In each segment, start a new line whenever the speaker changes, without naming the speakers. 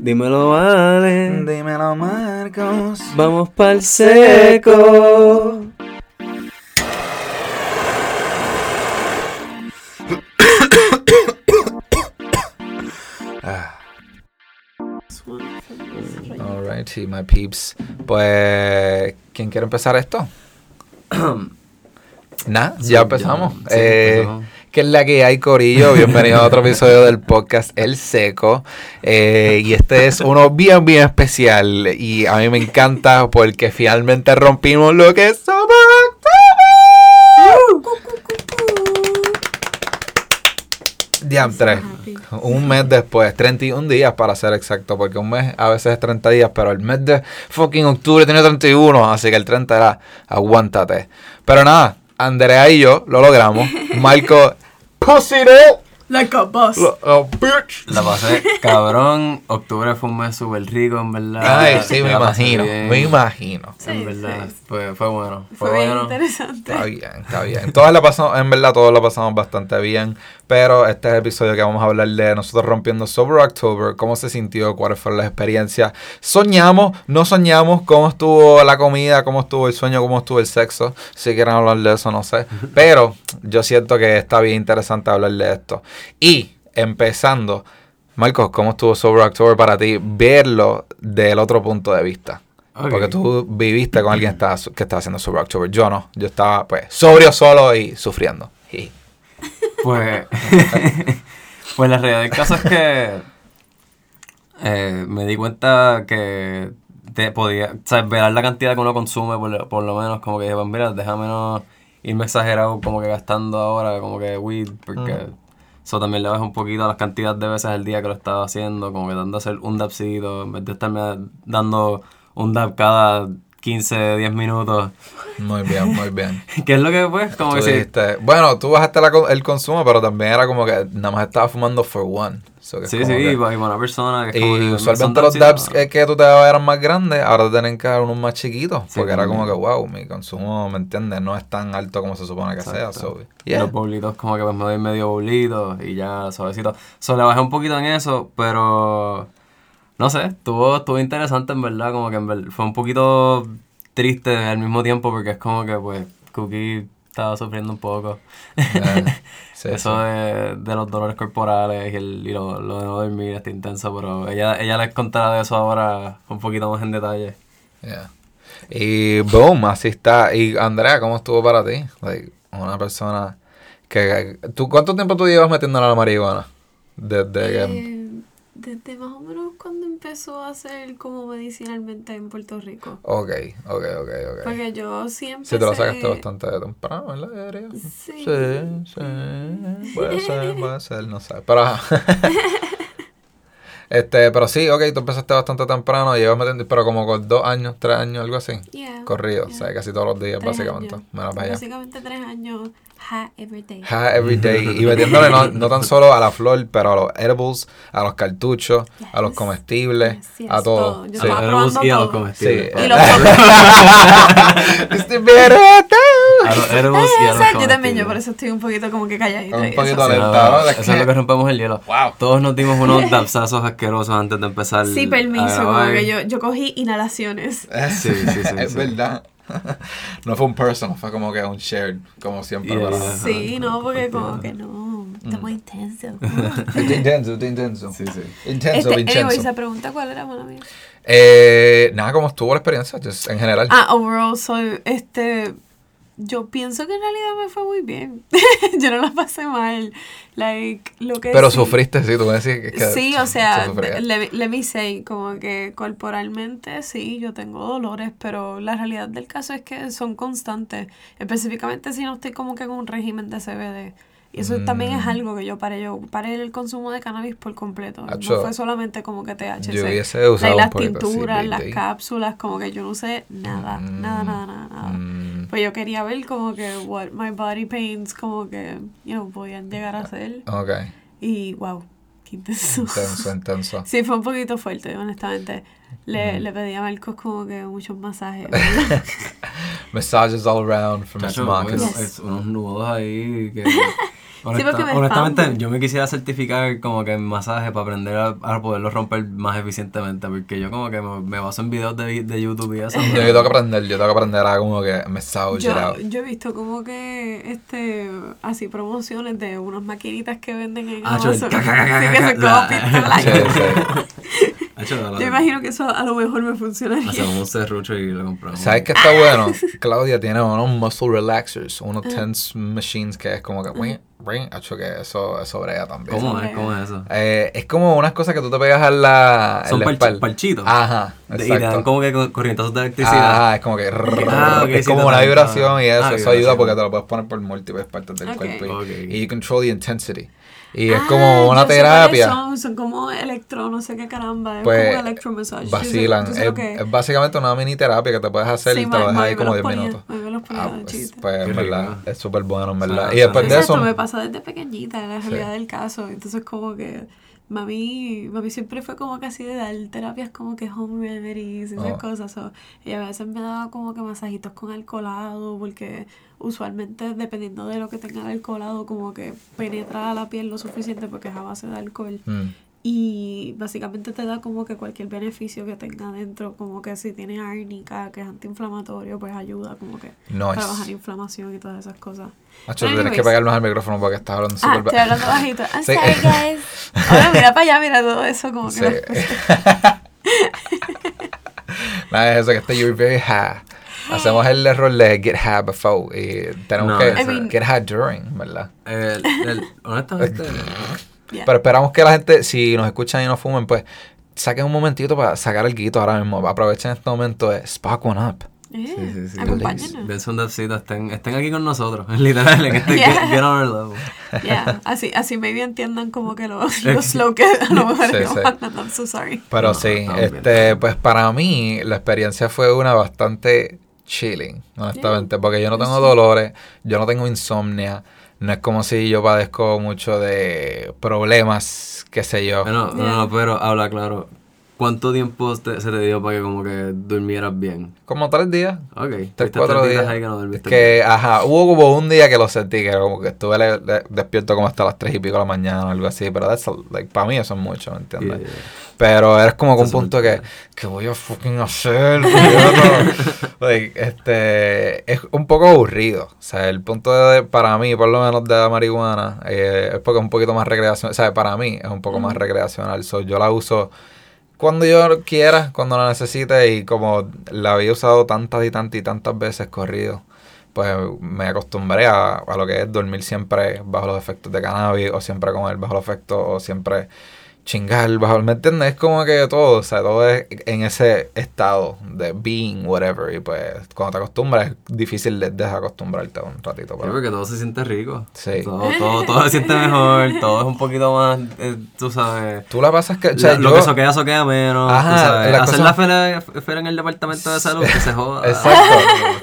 Dímelo, vale.
Dímelo, Marcos.
Vamos pa'l seco.
Ah. Alrighty, my peeps. Pues, ¿quién quiere empezar esto? Nah, ya empezamos.
Sí,
Eh,
empezamos.
¿Qué es la que hay, Corillo? Bienvenido a otro episodio del podcast El Seco. Eh, y este es uno bien, bien especial. Y a mí me encanta porque finalmente rompimos lo que October. Diantre. Un mes después, 31 días para ser exacto, porque un mes a veces es 30 días, pero el mes de fucking octubre tiene 31, así que el 30 era aguántate. Pero nada, Andrea y yo lo logramos. Marco, pussy no,
Like a boss.
lo- oh, bitch.
La pasé cabrón. Octubre fue un mes súper rico, en verdad.
Ay, sí, me imagino,
bien.
me imagino.
Sí,
en verdad,
sí.
Fue, fue bueno. Fue,
Fue bien
bueno.
interesante.
Está bien, está bien. Todas la pasamos, en verdad, todos la pasamos bastante bien. Pero este es el episodio que vamos a hablar de nosotros rompiendo Sober October, cómo se sintió, cuáles fueron las experiencias. Soñamos, no soñamos, cómo estuvo la comida, cómo estuvo el sueño, cómo estuvo el sexo. Si quieren hablar de eso, no sé. Pero yo siento que está bien interesante hablar de esto. Y empezando, Marcos, ¿cómo estuvo Sober October para ti? Verlo del otro punto de vista. Porque tú viviste con alguien que estaba, que estaba haciendo Sober October. Yo no. Yo estaba, pues, sobrio solo y sufriendo. Y-
Pues, pues la realidad del caso es que eh, me di cuenta que te podía, o sea, ver la cantidad que uno consume, por, lo- por lo menos, como que dije, pues mira, déjame no irme exagerado, como que gastando ahora, como que weed, porque eso también le baja un poquito a las cantidades de veces al día que lo estaba haciendo, como que dando a hacer un dabcito, en vez de estarme dando un dab cada 15, 10 minutos,
Muy bien, muy bien.
que es lo que pues, como
Tú
que sí,
dijiste- bueno, tú bajaste la el consumo, pero también era como que nada más estaba fumando for one. So
Sí, sí,
que-
y para una persona que es como
Y usualmente los dabs
dabsitos.
que, tú te dabas eran más grandes, ahora te tienen que dar unos más chiquitos.
Sí,
porque era como que, wow, mi consumo, ¿me entiendes? No es tan alto como se supone que sea. So, yeah.
los bolitos como que pues me doy medio bolito y ya suavecito. So, le bajé un poquito en eso, pero no sé, estuvo, estuvo interesante en verdad, como que en ver- fue un poquito triste al mismo tiempo porque es como que pues Cookie estaba sufriendo un poco.
Yeah. Sí,
eso
sí.
De, de los dolores corporales y, el, y lo, lo de no dormir está intenso, pero ella, ella les contará de eso ahora un poquito más en detalle.
Yeah. Y boom, así está. Y Andrea, ¿cómo estuvo para ti? Like, una persona que... ¿tú, ¿Cuánto tiempo tú llevas metiéndole a la marihuana? Desde que...
Eh, desde más o menos empezó a ser como medicinalmente en Puerto Rico.
Ok, ok, ok, ok.
Porque yo siempre.
Si te lo sacaste bastante temprano, ¿verdad? Diría.
Sí.
Sí, sí. Puede ser, puede ser, no sé. Pero. este, pero sí, ok, tú empezaste bastante temprano, llevas metiendo, pero como con dos años, tres años, algo así.
Yeah,
Corrido,
yeah.
o sea, casi todos los días,
Tres
básicamente.
años.
Menos para allá.
Básicamente tres años. Ha, every day.
Ja, every day. Y metiéndole no, no tan solo a la flor, pero a los edibles, a los cartuchos, a los comestibles,
Yes, yes,
a todo.
todo. Yo
Sí.
estaba
A los
probando
y a los comestibles.
Sí.
Y los
Bereta.
A los edibles y a los
Exacto, yo también, yo por eso estoy un poquito como que calladita.
Un poquito De
Eso es lo que rompemos el hielo.
Wow.
Todos nos dimos unos dabsazos asquerosos antes de empezar.
Sí, permiso, como que yo, yo cogí inhalaciones.
Sí, sí, sí,
es
sí.
verdad. No fue un personal, fue como que un shared, como siempre.
Yeah, yeah.
Sí, no, porque como que no, estamos intensos.
Es intenso, es intenso.
Sí, sí.
Intenso,
Este,
intenso.
anyway, se pregunta cuál era, mala mía.
Eh, nada, ¿cómo estuvo la experiencia? Just en general.
Ah, overall, soy, este, yo pienso que en realidad me fue muy bien. yo no la pasé mal. Like, lo que
pero
sí-
sufriste, sí, tú me decías que, que
Sí, o
se
sea,
sufría.
let, let me say, como que corporalmente sí, yo tengo dolores, pero la realidad del caso es que son constantes, específicamente si no estoy como que con un régimen de CBD. Y eso también es
Mm.
algo que yo paré, yo paré el consumo de cannabis por completo.
Acho,
no fue solamente como que THC.
Yo hubiese
Like,
usado
las tinturas, las cápsulas, como que yo no usé nada, nada, nada, nada, nada.
Mm,
Pues yo quería ver como que what my body pains como que, you know, podían llegar a ser.
ok,
Y wow, qué intenso.
intenso, intenso.
Sí, fue un poquito fuerte, honestamente. Le, le pedí a Marcos como que muchos masajes.
Massages all around from
bueno,
Yes.
es unos nudos ahí que Honesta-
me
honestamente, yo me quisiera certificar como que en masaje para aprender a, a poderlo romper más eficientemente, porque yo como que me, me baso en videos de, de YouTube y eso.
Yo, yo tengo que aprender, yo tengo que aprender a como que it
Yo, yo he visto como que este así promociones de unas maquinitas que venden en
Ah, yo-
Amazon.
ca- ca- ca- ca-
Así que como.
Sí, sí.
Hacho,
Yo imagino que eso a lo mejor me funcionaría.
Hacemos un serrucho y lo compramos.
¿Sabes qué está bueno? Claudia tiene unos muscle relaxers, unos tense machines que es como que, ring, ring, hecho que eso, eso brega también.
¿Cómo es? ¿Cómo es eso?
Eh, es como unas cosas que tú te pegas en la,
Son
la
parch- parchitos.
Ajá,
De- y te dan
exacto.
como que co- corrientazos de electricidad.
Ajá, es como que
Ah, ok,
es
sí,
como una vibración y eso,
ah,
eso ayuda porque te lo puedes poner por múltiples partes del
Ok.
cuerpo y,
Ok.
y you control the intensity. Y es
Ah,
como una terapia.
Son, son como electro, no sé qué caramba. Es
Pues,
como electromassage. Yo sé-
Vacilan.
yo sé
Es,
es.
es básicamente una mini terapia que te puedes hacer
Sí,
y te lo
ma-
dejas ahí como
los
10
ponía,
minutos.
mami me los ponía
Ah, pues, pues, en verdad, es súper bueno, en verdad. Y después de eso,
me pasa desde pequeñita, la realidad del caso. Entonces, como que mami, mami siempre fue como que así de dar terapias como que home remedies y esas
Oh.
cosas. so, y a veces me daba como que masajitos con alcoholado, porque usualmente, dependiendo de lo que tenga el alcoholado, como que penetra la piel lo suficiente porque es a base de alcohol.
mm,
Y básicamente te da como que cualquier beneficio que tenga dentro, como que si tiene árnica, que es antiinflamatorio, pues ayuda como que
Nice.
para bajar inflamación y todas esas cosas. Pero
tienes que
anyways.
pegarnos al micrófono porque estás hablando
Ah,
súper
estoy
ba-
hablando bajito. I'm
Sí.
sorry, guys. Ahora mira para allá, mira todo eso como que...
Sí. Nada, es eso que está you're very high. Hacemos el error de get high before y tenemos
No,
que
I mean-
get high during, ¿verdad?
El- el- honestamente,
Yeah.
Pero esperamos que la gente, si nos escuchan y no fumen, pues saquen un momentito para sacar el guito ahora mismo. Aprovechen este momento de spark one up.
Eh,
sí, sí, sí.
acompáñenos.
dubcito, estén, estén aquí con nosotros, literal, en este
Yeah.
get, get on our level.
Yeah, así, así maybe entiendan como que lo, lo slow que a lo mejor
Sí, sí.
I'm so sorry.
Pero
No,
sí,
estamos bien.
este, pues para mí la experiencia fue una bastante chilling, honestamente, porque yo no tengo dolores, yo no tengo insomnia, no es como si yo padezco mucho de problemas, qué sé yo.
Bueno, no,
Yeah.
no, pero habla claro. ¿Cuánto tiempo te- se te dio para que como que durmieras bien?
Como tres días.
Ok,
Tres, cuatro
tres
días.
ahí que no dormiste
que, ajá, hubo como un día que lo sentí, que como que estuve le- le- despierto como hasta las tres y pico de la mañana o algo así, pero that's a- like, para mí eso es mucho, ¿me entiendes?
Yeah, yeah.
Pero eres como que un punto que, que voy a fucking hacer. like, este, es un poco aburrido. O sea, el punto de, para mí, por lo menos de la marihuana, eh, es porque es un poquito más recreacional. O sea, para mí es un poco más recreacional. So, yo la uso cuando yo quiera, cuando la necesite y como la había usado tantas y tantas y tantas veces corrido. Pues me acostumbré a, a lo que es dormir siempre bajo los efectos de cannabis, o siempre comer bajo los efectos, o siempre chingar bajo, ¿me entiendes? Es como que todo, o sea, todo es en ese estado de being, whatever, y pues cuando te acostumbras es difícil de desacostumbrarte un ratito.
Sí,
Pero,
porque todo se siente rico.
Sí.
Todo, todo, todo se siente mejor, todo es un poquito más, eh, tú sabes.
Tú la pasas que, o sea,
La- lo
yo-
que soquea, soquea menos.
Ajá,
tú sabes.
la
Hacer
cosa-
la fila, fila en el departamento de salud, que se joda.
Exacto.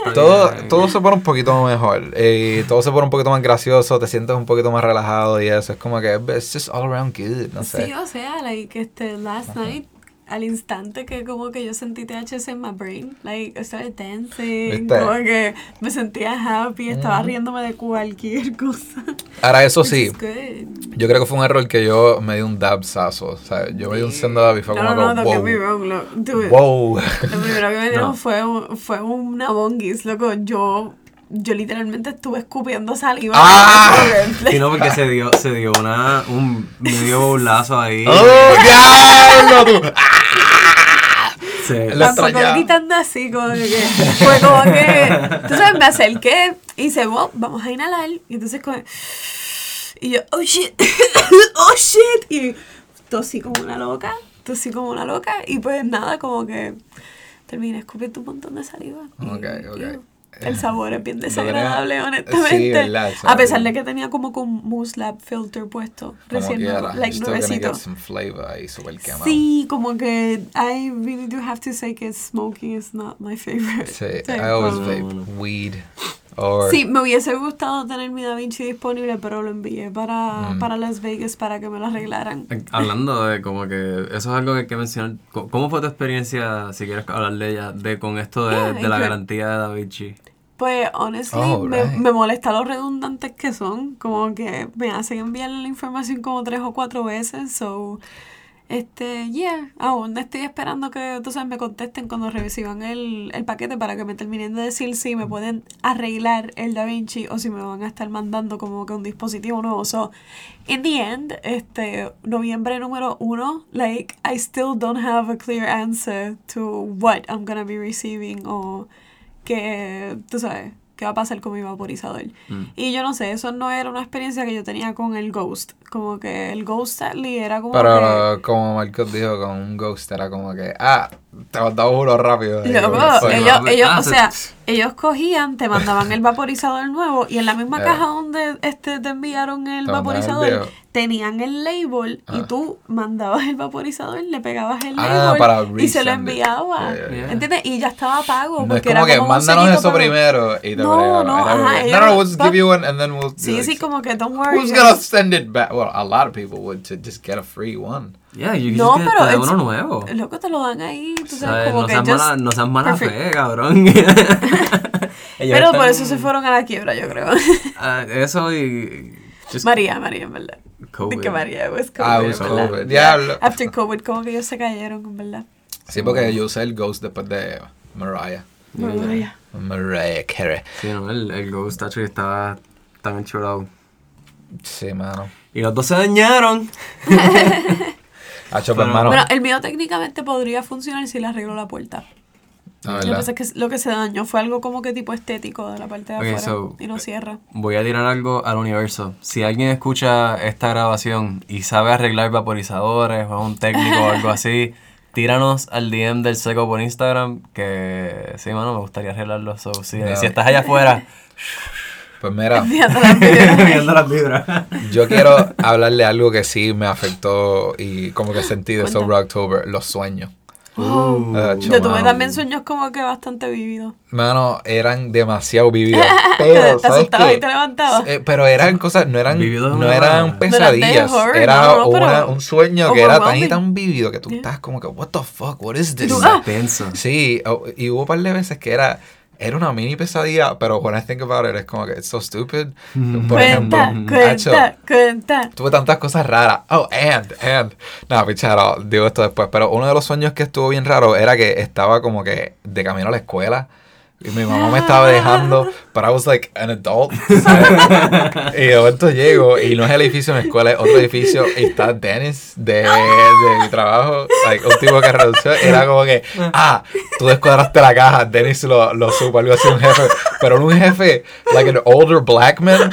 Todo,
bien.
todo se pone un poquito mejor. Y todo se pone un poquito más gracioso, te sientes un poquito más relajado y eso. Es como que it's just all around good, no sé.
Sí, o sea, like, este, last night, al instante que como que yo sentí THC en my brain, like, I started dancing,
¿Viste?
como que me sentía happy, estaba riéndome de cualquier cosa.
Ahora, eso sí, yo creo que fue un error que yo me di un dabsazo. O sea, yo me di un sendo dab y fue
No,
como
no, no, don't get me
wow.
wrong, lo, dude,
Wow.
Lo primero que me dieron
No.
fue, fue una bongis, loco, yo... Yo literalmente estuve escupiendo saliva.
¡Ah!
Sí, no, porque se dio, se dio una, un medio bolazo ahí.
¡Oh, diablo! tú! Lo
Tampoco gritando así, como que fue como que, tú sabes, me acerqué y dice, "Wow, vamos a inhalar. Y entonces, como, y yo, oh shit, oh shit. Y tosí como una loca, tosí como una loca. Y pues nada, como que terminé escupiendo un montón de saliva. Y,
Ok, ok.
El sabor es bien desagradable, honestamente.
sí, verdad,
a pesar de que tenía como con Mousse Lab Filter puesto,
Como
recién, nuevo,
You're
like nuevecito. Sí, como que I really do have to say que smoking is not my favorite.
Sí, I always
como-
vape weed. Or,
Sí, me hubiese gustado tener mi Da Vinci disponible, pero lo envié para,
Mm.
para Las Vegas para que me lo arreglaran.
Hablando de como que eso es algo que hay que mencionar. ¿Cómo fue tu experiencia, si quieres hablar de ella, de con esto de,
Yeah,
de la garantía de Da Vinci?
Pues, honestly,
Oh,
me,
right.
me molesta lo redundantes que son. Como que me hacen enviar la información como tres o cuatro veces. So, este, yeah. Aún estoy esperando que, tú sabes, me contesten cuando reciban el, el paquete para que me terminen de decir si me pueden arreglar el DaVinci o si me van a estar mandando como que un dispositivo nuevo. So, in the end, este, noviembre número uno, like, I still don't have a clear answer to what I'm gonna be receiving o que, tú sabes, qué va a pasar con mi vaporizador.
Mm.
Y yo no sé, eso no era una experiencia que yo tenía con el Ghost. Como que el Ghost Sadly era como que...
Pero como Marcos dijo, con un ghost era como que, ah, te dado uno rápido. ahí,
Loco,
que
ellos, ellos,
Ah,
o
se-
sea, ellos cogían, te mandaban el vaporizador nuevo y en la misma
Eh.
caja donde este te enviaron el
Te mandaban el
vaporizador,
viejo.
tenían el label y
Ah.
tú mandabas el vaporizador, le pegabas el
Ah,
label
para
y se lo enviaba.
Yeah, yeah.
¿Entiendes? Y ya estaba pago.
No es
porque
como
era
que
como un
mándanos eso
pero-
primero y te
No, no, ajá,
que, No, no, we'll just give you one and then we'll.
Sí,
like,
sí, como que don't worry.
Who's gonna send it back? Well, a lot of people would to just get a free one.
Yeah, you can
No,
just
pero es-
uno nuevo.
Loco, te lo dan ahí, tú sabes,
¿Sabes?
como
No
que
seas
just
mala, no seas mala
perfect.
fe, cabrón.
Pero por eso se fueron a la quiebra, yo creo.
Ah, eso y... just
María, María, en verdad.
COVID.
Que María, pues COVID.
Ah, was. COVID. Diablo.
After COVID, como que ellos se cayeron, en verdad.
Sí, porque yo usé el ghost después de Mariah.
María.
Mariah Carey.
Sí, no, el, el Ghost actually estaba tan enchulado.
Sí, mano.
Y los dos se dañaron.
Hacho,
Pero-.
Bueno, el mío técnicamente podría funcionar si le arreglo la puerta.
la
Lo que pasa es que lo que se dañó fue algo como que tipo estético de la parte de
Ok,
afuera
so-
y no cierra.
Voy a tirar algo al universo. Si alguien escucha esta grabación y sabe arreglar vaporizadores o es un técnico o algo así, tíranos al DM del seco por Instagram. Que sí, mano, me gustaría arreglarlo. So, si,
Ya.
si estás allá afuera,
Pues mira,
viendo las vibras.
yo quiero hablarle algo que sí me afectó y como que sentí de. Sober October, los sueños.
Oh.
Ah,
Yo tuve
mano.
también sueños como que bastante vividos.
Mano, eran demasiado vividos. Pero,
te
¿sabes
asustabas
qué?
y te levantabas.
Eh, pero eran cosas, no eran, no eran pesadillas.
Horror,
era
no,
una- un sueño que era tan y tan vivido que tú
Yeah.
estás como que, what the fuck, what is this?
Tú, ah.
Sí, y hubo un par de veces que era, era una mini pesadilla, pero when I think about it, es como que it's so stupid. Por ejemplo,
Cuenta,
hacho,
cuenta, cuenta.
tuve tantas cosas raras. Oh, and, and. No, picharo, digo esto después. Pero uno de los sueños que estuvo bien raro era que estaba como que de camino a la escuela. Mi mamá me estaba dejando, pero I was like an adult. y de momento llego y no es el edificio de mi escuela, es otro edificio. Y está Dennis de, de mi trabajo, like, un tipo que renunció. Era como que, ah, tú descuadraste la caja. Dennis lo, lo supo, algo así, un jefe. Pero un jefe, like an older black man.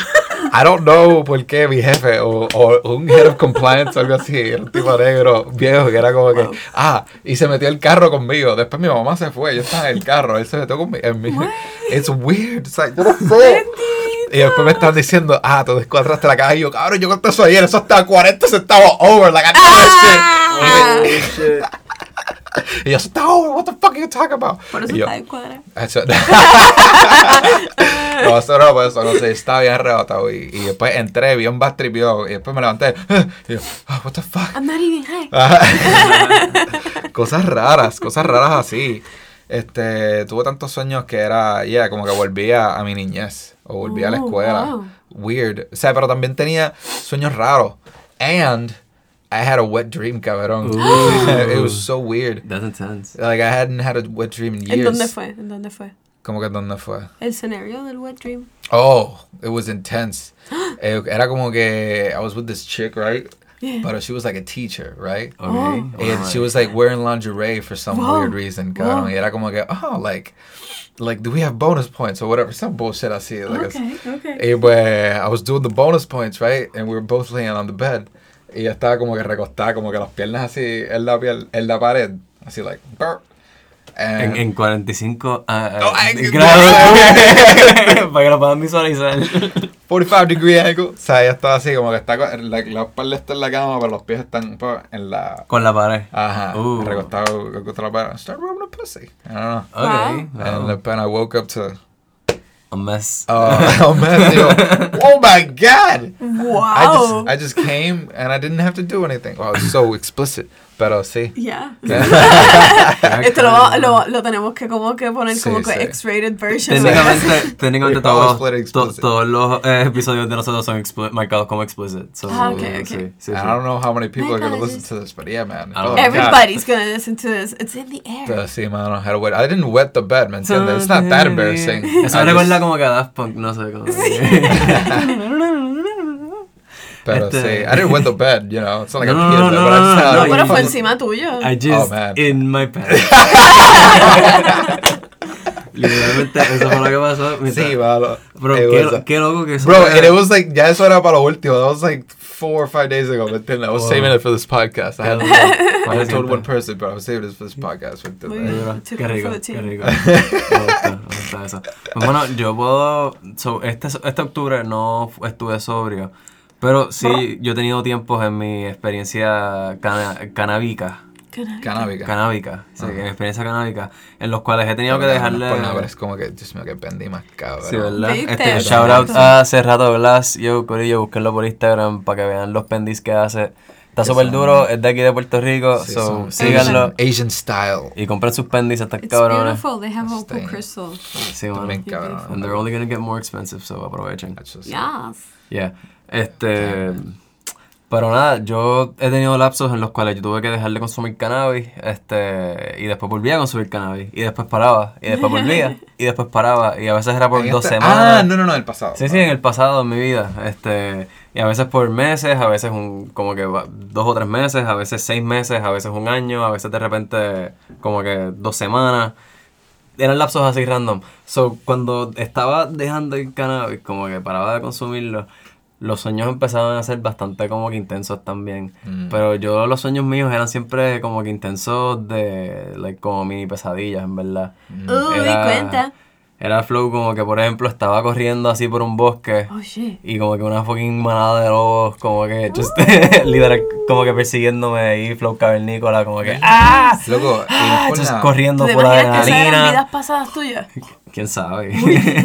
I don't know por qué mi jefe o, o un head of compliance o algo así, era un tipo negro viejo que era como que,
Wow.
ah, y se metió el carro conmigo. Después mi mamá se fue, yo estaba en el carro, él se metió conmigo. En mi, it's weird, it's like, yo no sé. Y después me están diciendo, ah, tú descuadraste la caja. Y yo, cabrón, yo conté eso ayer, eso estaba a 40 centavos over, like, I know that shit. Y yo, over, what the fuck are you talking about?
Por eso
yo,
está en cuadra.
eso- no, eso no, pues eso no sé, estaba bien arrebatado. Y, y después entré, vi un bad trip, yo, y después me levanté. Y yo, ah, what the fuck.
I'm not even high.
Cosas raras, cosas raras así. Este, tuve tantos sueños que era, yeah, como que volvía a mi niñez o volvía a la
Oh,
escuela.
wow.
Weird. O sea, pero también tenía sueños raros. And I had a wet dream, cabrón.
Ooh.
It was so weird.
That's intense.
Like I hadn't had a wet dream in years.
¿En dónde fue? ¿En dónde fue?
¿Cómo que dónde fue?
El escenario del wet dream.
Oh, it was intense. Eh, Era como que I was with this chick, right?
Yeah.
But she was like a teacher, right?
Okay.
Oh.
And she was like wearing lingerie for some
Wow.
weird reason, cabrón.
Wow.
Y era como que, oh, like, like, do we have bonus points or whatever? Some bullshit así. Like,
Okay, okay.
Y pues, I was doing the bonus points, right? And we were both laying on the bed. Y ella estaba como que recostada, como que las piernas así en la, piel, en la pared. Así, like, brr. And-
En, en 45 ah, ah,
Oh,
grados. para que lo puedan visualizar.
45 degree angle. O sea, ella estaba así, como que está, con- la, la espalda está en la cama, pero los pies están pues, en la...
Con la pared.
Ajá,
Uh.
recostado contra la pared. Start rubbing the pussy. I don't know.
Ok.
Wow.
And
wow.
then I woke up to...
A mess.
Uh, oh man, digo, oh my god! I
Wow.
just, I just came and I didn't have to do anything. Wow, it's so explicit. Pero sí.
Ya.
Yeah.
Esto lo, lo, lo tenemos que como que poner
Sí,
como que
sí.
X-rated version.
Técnicamente, técnicamente todos, to- todos los eh, episodios de nosotros son marcados como explicit. So,
Ah, ok,
eh,
ok.
Sí, sí, sí.
I don't know how many people are going to listen to this, but yeah, man.
I don't
Oh,
know.
Everybody's gonna listen to this. It's in the air.
Pero sí, mano, had to wet. I didn't wet the bed, ¿me entiendes? It's not that embarrassing.
Eso
I
me recuerda como que a Daft Punk, no sé cómo.
Pero
Este-
sí, I didn't wet the bed, you know. It's not like
No,
a
no,
kid,
no,
but
no,
I
no, no,
had
no,
a
Pero fue encima tuyo.
I just
man.
in my pants. Literalmente, eso fue lo que pasó. mientras-
Sí, mano.
Bro, qué, qué loco que eso.
Bro,
era-
and it was like, ya eso era para lo último. That was like four or five days ago, ¿me entiendes? I was
Wow.
saving it for this podcast. I hadn't I
Vale,
told one person, but I was saving it for this podcast.
Qué rico, qué rico. Me gusta, me gusta eso. Bueno, yo puedo. So, este, este octubre no estuve sobrio. Pero sí, yo he tenido tiempos en mi experiencia cana canábica.
Canábica.
Canábica. Sí, en mi experiencia canábica. En los cuales he tenido que dejarle.
Es como que, Dios mío, que vendí más cabrón.
Sí, ¿verdad? Este, shout out a hace rato Blas, yo, Corillo, búsquenlo por Instagram para que vean los pendis que hace. Está súper duro, es de aquí de Puerto Rico,
Sí,
so síganlo.
Asian style.
Y compren sus pendis, están
It's
cabrones.
beautiful. They have opal
Stain.
crystal.
Sí, mano.
También cabrón.
And they're only gonna get more expensive, so aprovechen.
Yes.
Yeah. Este. Pero nada, yo he tenido lapsos en los cuales yo tuve que dejar de consumir cannabis, este, y después volvía a consumir cannabis, y después paraba, y después volvía, y después paraba, y a veces era por dos
este-
semanas.
Ah, no, no, no, el pasado.
Sí, sí, en el pasado, en mi vida. Este, y a veces por meses, a veces un, como que dos o tres meses, a veces seis meses, a veces un año, a veces de repente como que dos semanas. Eran lapsos así random. So, cuando estaba dejando el cannabis, como que paraba de consumirlo, los sueños empezaban a ser bastante como que intensos también.
Mm.
Pero yo los sueños míos eran siempre como que intensos de, like, como mini pesadillas, en verdad.
Uy,
Era-
cuenta.
Era flow como que, por ejemplo, estaba corriendo así por un bosque
Oh shit.
y como que una fucking manada de lobos, como que, just, literal, como que persiguiéndome ahí, flow cavernícola, como que, ¡ah!
Loco,
Ah,
y la-
corriendo
¿Te
por
imaginas que esas eran
adrenalina.
vidas pasadas tuyas?
¿Quién sabe?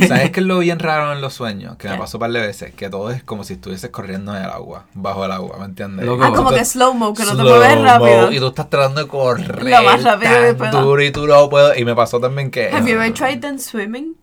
¿Sabes qué es lo bien raro en los sueños? Que me pasó un par de veces. Que todo es como si estuvieses corriendo en el agua, bajo el agua, ¿me entiendes?
Loco.
Ah, como
Tú-
que slow-mo, que no te mueves rápido.
Y tú estás tratando de correr
Lo más rápido que
tan duro y tú no puedes. Y me pasó también que...
Have you ever tried then swimming?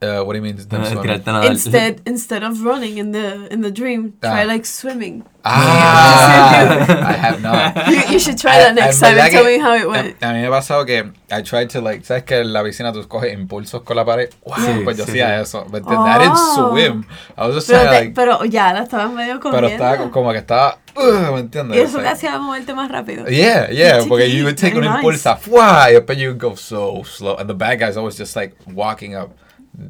Uh, what do you mean? them swimming?
Tirarte a nadar.
Instead, instead of running in the in the dream, try
Ah.
like swimming.
Ah, I have not.
You, you should try that next time and tell me how it went.
A, a mí me ha pasado que I tried to like, ¿sabes que en la piscina tú coges impulsos con la pared? Wow,
Sí,
pues yo
sí,
hacía
sí.
eso, ¿me entiendes? I didn't
Oh.
swim. I was just
Pero,
trying to,
te-
like,
pero ya la estabas medio
comiendo.
pero
estaba como que estaba, uh, ¿me entiendes?
y eso
Like-
te hacía moverte más rápido.
Yeah, yeah,
Chiquitito,
porque you would take un
very
impulso, ¡fua! y después you would go so slow. And the bad guys always just like walking up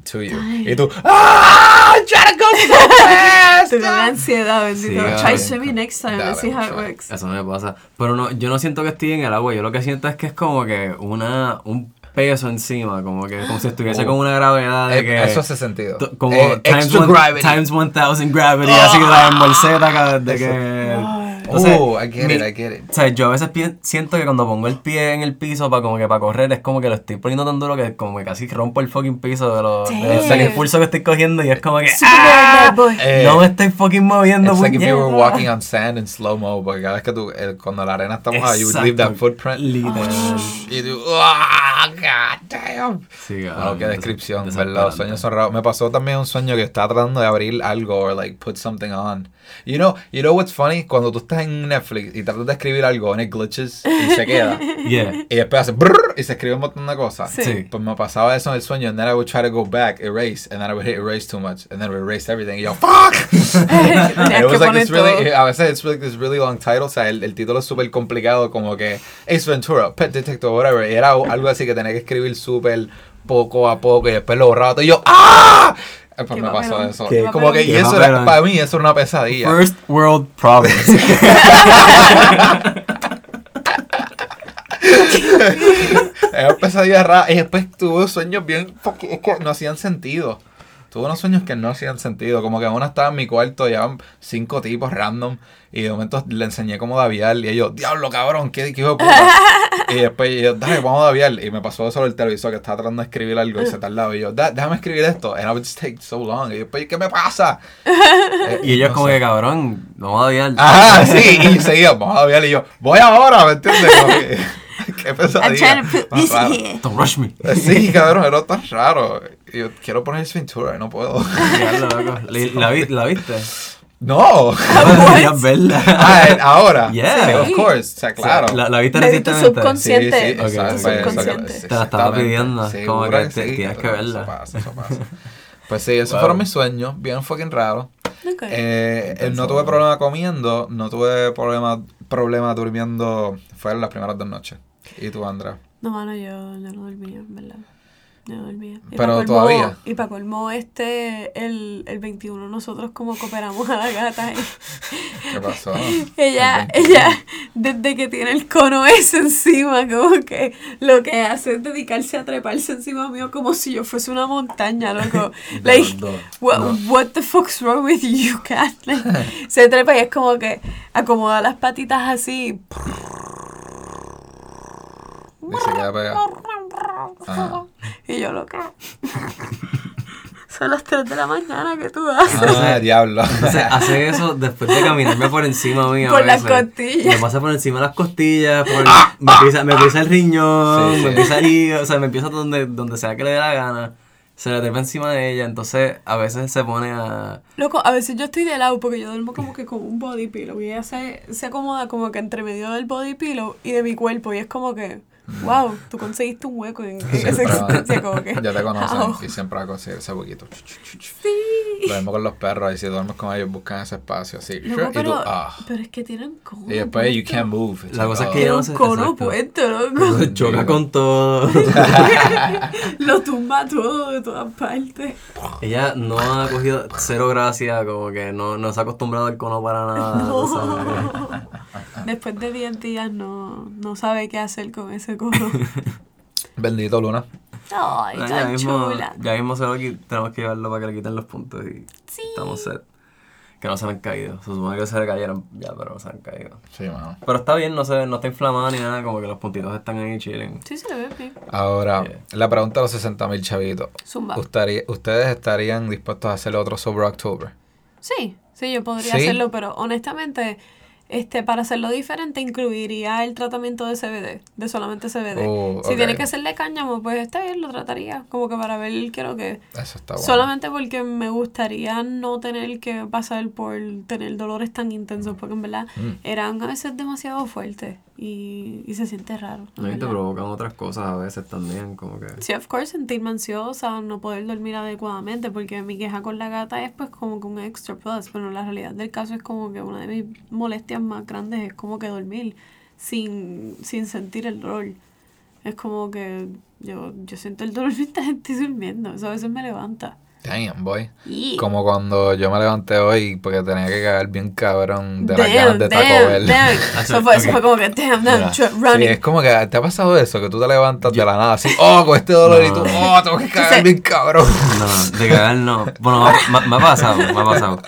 to you.
Ay.
Y tú, ¡ah! I'm trying to go so fast!
Te da ansiedad, bendito.
Sí,
try swimming next time. Let's see how it works.
Eso me pasa. Pero no, yo no siento que estoy en el agua, yo lo que siento es que es como que una, un peso encima, como que como si estuviese
Oh.
con una gravedad de
Eh,
que...
Eso hace sentido.
Como
Eh,
times,
extra
one-
gravity.
times 1000 gravity, así la embolseta cada de que... Entonces,
oh, I get
mi-
it, I get it.
O sea, yo a veces siento que cuando pongo el pie en el piso para como que para correr es como que lo estoy poniendo tan duro que como que casi rompo el fucking piso de lo, de-
Damn.
del impulso que estoy cogiendo y es como que ¡ah!
Eh,
no me estoy fucking moviendo
It's like if you were walking on sand in slow mo, porque cada vez que tú, eh, cuando la arena está mojada, you would leave that footprint.
Literal.
Y tú, ¡ah! God damn.
Sí,
Wow, qué
des-
descripción, ¿verdad? Los sueños son raros. Me pasó también un sueño que estaba tratando de abrir algo o like put something on. You know, you know what's funny? Cuando tú estás en Netflix y tratas de escribir algo and it glitches y se queda.
Yeah.
Y después hace brrr y se escribe un montón de cosas.
Sí.
Sí.
Pues me pasaba eso en el sueño, and then I would try to go back, erase, and then I would hit erase too much, and then I would erase everything. Y yo, fuck! It
que
was like
poner
this really,
todo.
a veces it's like this really long title, o sea, el, el título es súper complicado, como que Ace Ventura, Pet Detective, whatever. Y era algo así que tenía que escribir súper poco a poco y después lo borraba todo. Y yo, ¡ah! Eh, Pues me pasó eso.
Qué
Como que, y eso era, para mí, eso era una pesadilla.
First world problems.
Era pesadilla rara. Y después tuve sueños bien, porque es que no hacían sentido. Tuve unos sueños que no hacían sentido. Como que uno estaba en mi cuarto, llevaban cinco tipos random. Y de momento le enseñé cómo daviar. Y ellos, diablo, cabrón, qué, qué hijo de puta. y después yo, dale, vamos a daviar. Y me pasó eso el televisor que estaba tratando de escribir algo y se tardaba. Y yo, "Da- déjame escribir esto. And I would just take so long. Y después, ¿qué me pasa? Eh,
Y ellos
no
como
sé.
que, cabrón, vamos a odiar.
Ajá, sí, y seguía, vamos a daviar. Y yo, voy ahora, ¿me entiendes? Qué
I'm
pesadilla.
trying to put
más
this
raro.
here.
Don't rush me.
Sí, cabrón, era tan raro. Yo quiero poner Ventura y no puedo.
¿La, la vi- la viste?
No.
Deberías verla.
Ah, eh, ahora.
Yeah.
Sí, of course. O sea, claro.
¿La, la viste
tu
recientemente?
subconsciente.
Sí, sí,
Ok,
exacto,
ok.
pues,
Subconsciente.
exacto,
Te la estaba pidiendo,
Sí,
como que te-
sí,
tienes que
eso
verla.
pasa, eso pasa. Pues sí, esos
Wow.
fueron mis sueños, bien fucking raros.
Ok.
Eh, eh, no tuve problema comiendo, no tuve problema, problema durmiendo, fueron las primeras dos noches. ¿Y tú, Andrea?
No, mano, yo, yo no dormía, en verdad. No dormía. Y
Pero
colmo-
todavía.
Y para colmo, este, el, el 21, nosotros como cooperamos a la gata.
¿Qué pasó?
ella,
El 21.
ella, desde que tiene el cono ese encima, como que lo que hace es dedicarse a treparse encima mío como si yo fuese una montaña, loco. like,
dos.
what, what the fuck's wrong with you, cat? Like, se trepa y es como que acomoda las patitas así.
Y se queda pegado. Ajá.
Y yo loca. Son las 3 de la mañana que tú haces.
Ah, diablo.
Entonces hace eso después de caminarme por encima mío.
Por
a
las costillas.
Me pasa por encima de las costillas, por- me, pisa, me pisa el riñón,
Sí,
me
sí.
pisa el hígado, o sea, me empieza donde, donde sea que le dé la gana. Se le trepa encima de ella, entonces a veces se pone a...
Loco, a veces yo estoy de lado porque yo duermo como que con un body pillow y ella se, se acomoda como que entre medio del body pillow y de mi cuerpo y es como que, wow, tú conseguiste un hueco en, en esa existencia como que.
Ya te conocen
wow.
y siempre va a conseguir ese poquito.
Sí.
Lo mismo con los perros y si duermes con ellos buscan ese espacio así. Y tú,
pero,
ah.
pero es que tienen cono.
Y después you can't move.
La cosa es que no
un cono puesto, loco.
Choca con todo.
Lo tumba todo de todas partes.
Ella no ha cogido cero gracia, como que no, no se ha acostumbrado al cono para nada. sabes.
Después de 10 días no, no sabe qué hacer con ese
Bendito Luna.
Ay,
ya,
tan
mismo,
chula.
ya mismo se lo qui- tenemos que llevarlo para que le quiten los puntos y
Sí.
estamos set. Que no se le han caído. Se supone que se le cayeron ya, pero no se han caído.
Sí, mano.
Pero está bien, no, se, no está inflamada ni nada, como que los puntitos están ahí chilling.
Sí, se le ve bien.
Ahora,
Yeah.
la pregunta de los 60 mil chavitos.
Zumba.
¿Ustedes estarían dispuestos a hacer otro Sober October?
Sí, sí, yo podría
¿Sí?
hacerlo, pero honestamente, este, para hacerlo diferente, incluiría el tratamiento de CBD, de solamente CBD.
Oh,
si tiene que hacerle cáñamo, pues está bien, lo trataría. Como que para ver, creo que.
Eso está bueno.
Solamente porque me gustaría no tener que pasar por tener dolores tan intensos, porque en verdad
Mm.
eran a veces demasiado fuertes y, y se siente raro.
No, y te provocan otras cosas a veces también, como que...
Sí, of course, sentirme ansiosa, no poder dormir adecuadamente, porque mi queja con la gata es pues como que un extra plus, pero la realidad del caso es como que una de mis molestias más grandes es como que dormir sin, sin sentir el dolor. Es como que yo, yo siento el dolor mientras estoy durmiendo, eso a veces me levanta.
Damn, boy.
Y-
Como cuando yo me levanté hoy porque tenía que caer bien cabrón de las
Damn,
ganas de Taco
damn,
Bell.
damn. Eso fue, eso fue como que, damn, damn,
Ya.
tr-
Sí,
running.
es como que te ha pasado eso, que tú te levantas de la nada así, oh, con este dolor y tú,
No.
oh, tengo que
Sí.
bien cabrón.
No, no, de cagar no. Bueno, me, me ha pasado, me ha pasado.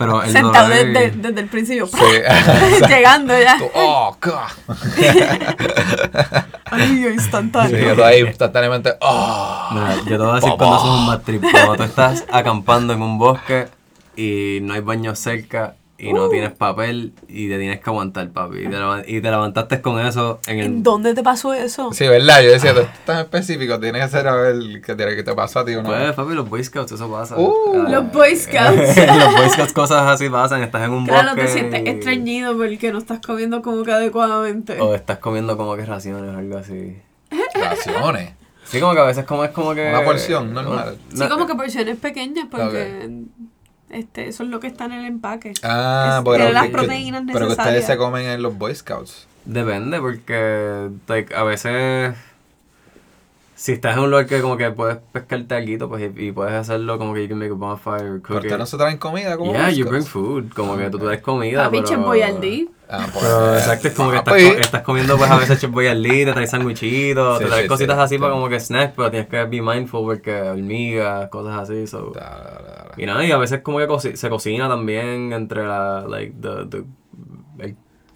Pero el
Sentado
dolor...
desde, desde el principio,
Sí.
llegando ya.
Oh, God.
Alivio
Sí,
instantáneo.
yo tú ahí instantáneamente, oh.
Mira, yo te voy a decir cuando haces un bad trip. Cuando tú estás acampando en un bosque y no hay baño cerca y no tienes papel y te tienes que aguantar, papi. Y te, y te levantaste con eso en el...
¿Dónde te pasó eso?
Sí, ¿verdad? Yo decía, tú estás tan específico, tienes que ser a ver qué te, qué te pasó a ti una
Pues,
vez.
papi, los Boy Scouts, eso pasa.
Uh,
Ah,
Los Boy Scouts.
los Boy Scouts, cosas así pasan. Estás en un
Claro,
bosque.
te sientes
y-
estreñido porque no estás comiendo como que adecuadamente.
O estás comiendo como que raciones o algo así.
Raciones.
Sí, como que a veces como es como que...
Una porción normal.
Sí, como que porciones pequeñas porque este, eso es lo que está en el empaque.
Ah,
Es-
pero,
tiene las proteínas
pero que ustedes
necesarias.
se comen en los Boy Scouts.
Depende, porque like, a veces si estás en un lugar que como que puedes pescarte algo, pues y, y puedes hacerlo como que you can make a bonfire, cook
¿Por qué
it.
no se traen comida como
Yeah, you bring food, como que tú traes comida,
Papi,
pero...
Chef Boyardee.
Ah, pues,
Pero
eh,
exacto, es como que estás,
papi.
co- estás comiendo pues a veces boyardee, te traes sandwichitos,
Sí,
te traes
sí,
cositas
sí,
así
sí.
para como que snacks, pero tienes que be mindful porque hormigas, cosas así, so...
Dale, dale, dale.
Y nada, y a veces como que coci- se cocina también entre la, like, the, the,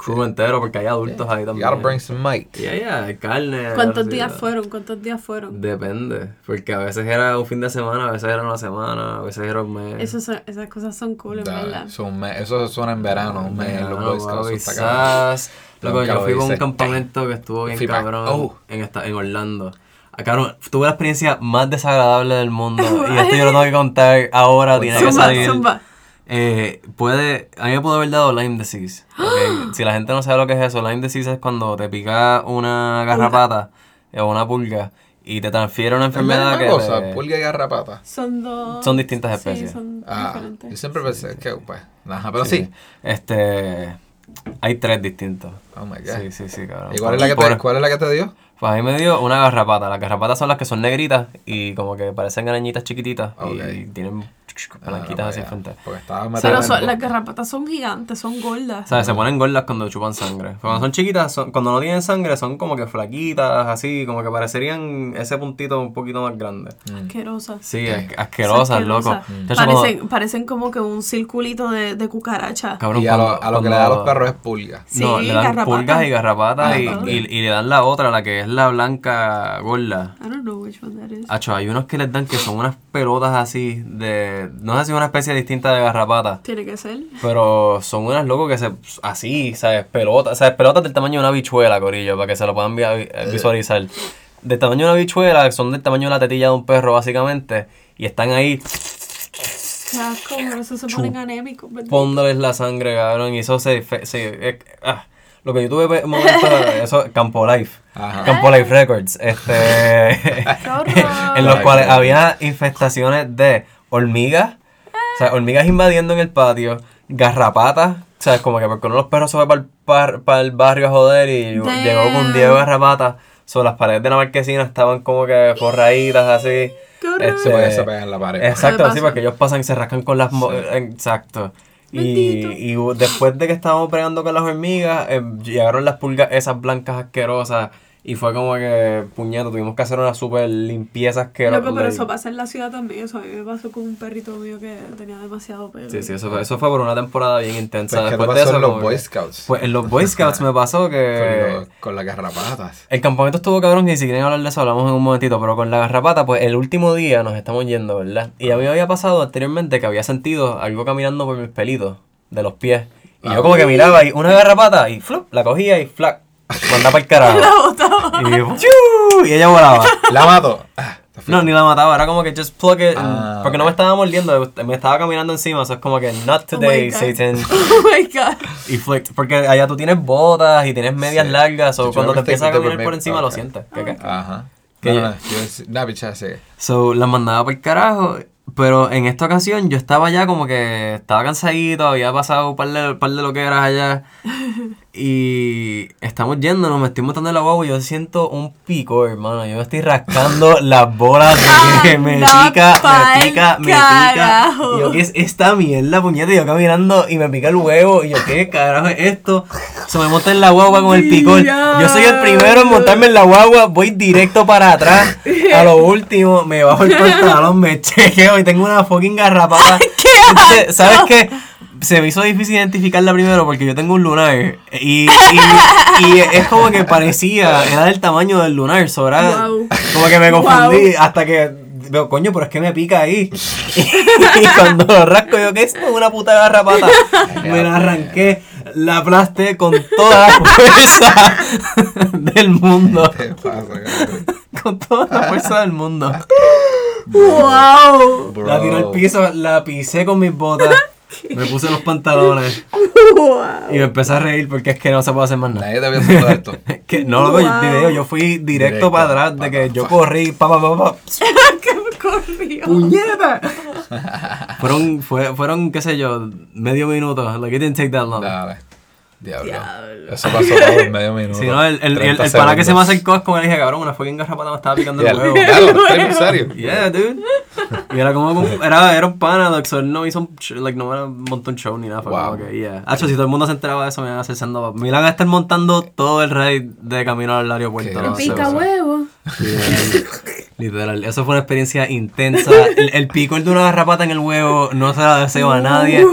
crew entero, porque hay adultos ahí
You
también.
gotta bring some meat.
Yeah, yeah, hay carne.
¿Cuántos días fueron? ¿Cuántos días fueron?
Depende, porque a veces era un fin de semana, a veces era una semana, a veces era un mes.
Eso son- esas cosas son cool, en verdad.
so un mes- Eso suena en verano, un mes en los
Verano,
Boy Scouts.
sas. Loco, yo fui con un campamento que estuvo bien
Feedback.
cabrón
Oh.
en, esta, en Orlando. Ah, cabrón, tuve la experiencia más desagradable del mundo. y esto yo lo tengo que contar ahora, tiene que salir.
zumba.
Eh, puede, a mí me pudo haber dado Lyme disease. si la gente no sabe lo que es eso, Lyme disease es cuando te pica una garrapata eh, o una pulga y te transfiere una enfermedad que
cosa,
te-
pulga y garrapata.
Son dos.
Son distintas
Sí,
especies.
son
Ah,
diferentes.
yo siempre pensé que, pues, nada, pero sí.
Este, hay tres distintos.
Oh my god.
Sí, sí, sí, cabrón.
¿Y cuál es, la que te, cuál es la que te dio?
Pues a mí me dio una garrapata. Las garrapatas son las que son negritas y como que parecen arañitas chiquititas y
Ok.
tienen
Ah,
blanquitas
no,
así
vaya,
frente.
Porque
Pero son- las garrapatas son gigantes, son gordas.
O sea, se ponen gordas cuando chupan sangre. Cuando son chiquitas, son- cuando no tienen sangre, son como que flaquitas, así, como que parecerían ese puntito un poquito más grande.
Asquerosas.
Sí, as- asquerosas, loco.
Asquerosas.
Chacho, cuando-
Parecen, parecen como que un circulito de, de cucaracha.
cabrón,
Y a lo,
cuando-
a lo que le da a los perros es pulga.
No,
Sí,
le dan
garrapata.
pulgas y garrapatas y,
Ah,
y, y le dan la otra, la que es la blanca gorda.
I don't know which one that is.
Acho, hay unos que les dan que son unas pelotas así de... No sé si una especie distinta de garrapata.
Tiene que ser.
Pero son unas locos que se... Así, ¿sabes? Pelotas, ¿sabes? Pelotas del tamaño de una bichuela, corillo, para que se lo puedan vi- eh, visualizar. Del tamaño de una bichuela, son del tamaño de la tetilla de un perro, básicamente. Y están ahí
asco, por eso se ponen anémicos,
poniéndoles la sangre, cabrón. Y eso se... se eh, ah. Lo que yo tuve un momento, eso, Campo Life.
Ajá.
Campo Life Records. Este... en los cuales había infestaciones de hormigas, o sea, hormigas invadiendo en el patio, garrapatas, o sea, como que porque uno de los perros se fue para el, barrio a joder y llegó-
Damn.
llegó con 10 garrapatas, sobre las paredes de la marquesina estaban como que forraditas así. Este,
Se puede se pega en la pared.
Exacto, así porque ellos pasan y se rascan con las... eh, Exacto. Y, y después de que estábamos pegando con las hormigas, eh, llegaron las pulgas esas blancas asquerosas y fue como que, puñeto, tuvimos que hacer una super limpieza asquerosa.
Loco, pero eso pasa en la ciudad también. Eso a mí me pasó con un perrito mío que tenía demasiado pelo.
Sí, sí, eso fue, eso fue por una temporada bien intensa.
Pues, ¿Qué te
Después de eso,
en los Boy
que-
Scouts?
Pues en los Boy Scouts me pasó
con,
que...
con las garrapatas.
El campamento estuvo cabrón y si quieren hablar de eso hablamos en un momentito, pero con la garrapata, pues el último día nos estamos yendo, ¿verdad? Y a mí me había pasado anteriormente que había sentido algo caminando por mis pelitos de los pies. Y yo como que miraba y una garrapata y flup, la cogía y flac, mandaba para el carajo.
La botaba.
y, y ella volaba.
La mato. Ah.
No, ni la mataba, era como que just plug it.
Ah,
porque no me estaba mordiendo, me estaba caminando encima, eso es como que not today,
God.
Satan.
Oh my god.
Y flicked, porque allá tú tienes botas y tienes medias
Sí.
largas, o
Yo
cuando te
que
empiezas a caminar
me-
por encima lo
ok.
sientes. ¿Qué, qué?
Ajá.
Que
No, no, Nah, picha, sí.
So, las mandaba por el carajo. Pero en esta ocasión yo estaba ya como que estaba cansadito, había pasado un par de, un par de loqueras allá. Y estamos yéndonos, me estoy montando en la guagua y yo siento un pico, hermano. Yo me estoy rascando las bolas de que me pica, me pica, me pica. Y yo, ¿qué es esta mierda, puñeta? Y yo caminando y me pica el huevo. Y yo, ¿qué carajo es esto? Se me monta en la guagua con el picor. Yo soy el primero en montarme en la guagua, voy directo para atrás. A lo último, me bajo el pantalón, me chequeo y tengo una fucking garrapata. Entonces, ¿sabes qué? Se me hizo difícil identificarla primero porque yo tengo un lunar y, y, y es como que parecía, era del tamaño del lunar, so era
Wow.
como que me confundí
Wow.
hasta que veo, coño, pero es que me pica ahí. Y, cuando lo rasco, yo, ¿qué es esto? Una puta garrapata. Me la arranqué, la aplasté con toda la fuerza del mundo.
¿Qué pasa?
Con toda la fuerza del mundo.
Wow.
Bro.
La tiré al piso, la pisé con mis botas, me puse los pantalones
Wow.
y me empecé a reír porque es que no se puede hacer más nada.
Nadie te había visto esto.
Que no lo
Wow.
video, yo fui directo,
Directo,
para atrás de que
pa-
yo
pa-
corrí, pa, pa, pa, pa.
que me corrió.
¡Puñeta! fueron, fue, fueron, qué sé yo, medio minuto. Like, it didn't take that long.
Dale. Diablo.
Diablo.
Eso pasó todo en medio minuto.
Si no, el, el, el,
30
el pana que se me acercó es como le dije, cabrón, una fucking garrapata me estaba picando el huevo.
Diablo, ¿en serio?
Yeah, dude. Y era como, como- era, era un pana, like, so él no hizo un, like, no era un montón show ni nada, fue
Wow.
como que, yeah. Hacho, si todo el mundo se enteraba de eso, me iban a hacer sendo Me iban a estar montando todo el raid de camino al aeropuerto.
Qué
no
Pica huevo.
Sí, Literal, eso fue una experiencia intensa. El, el picor de una garrapata en el huevo no se la deseo a nadie.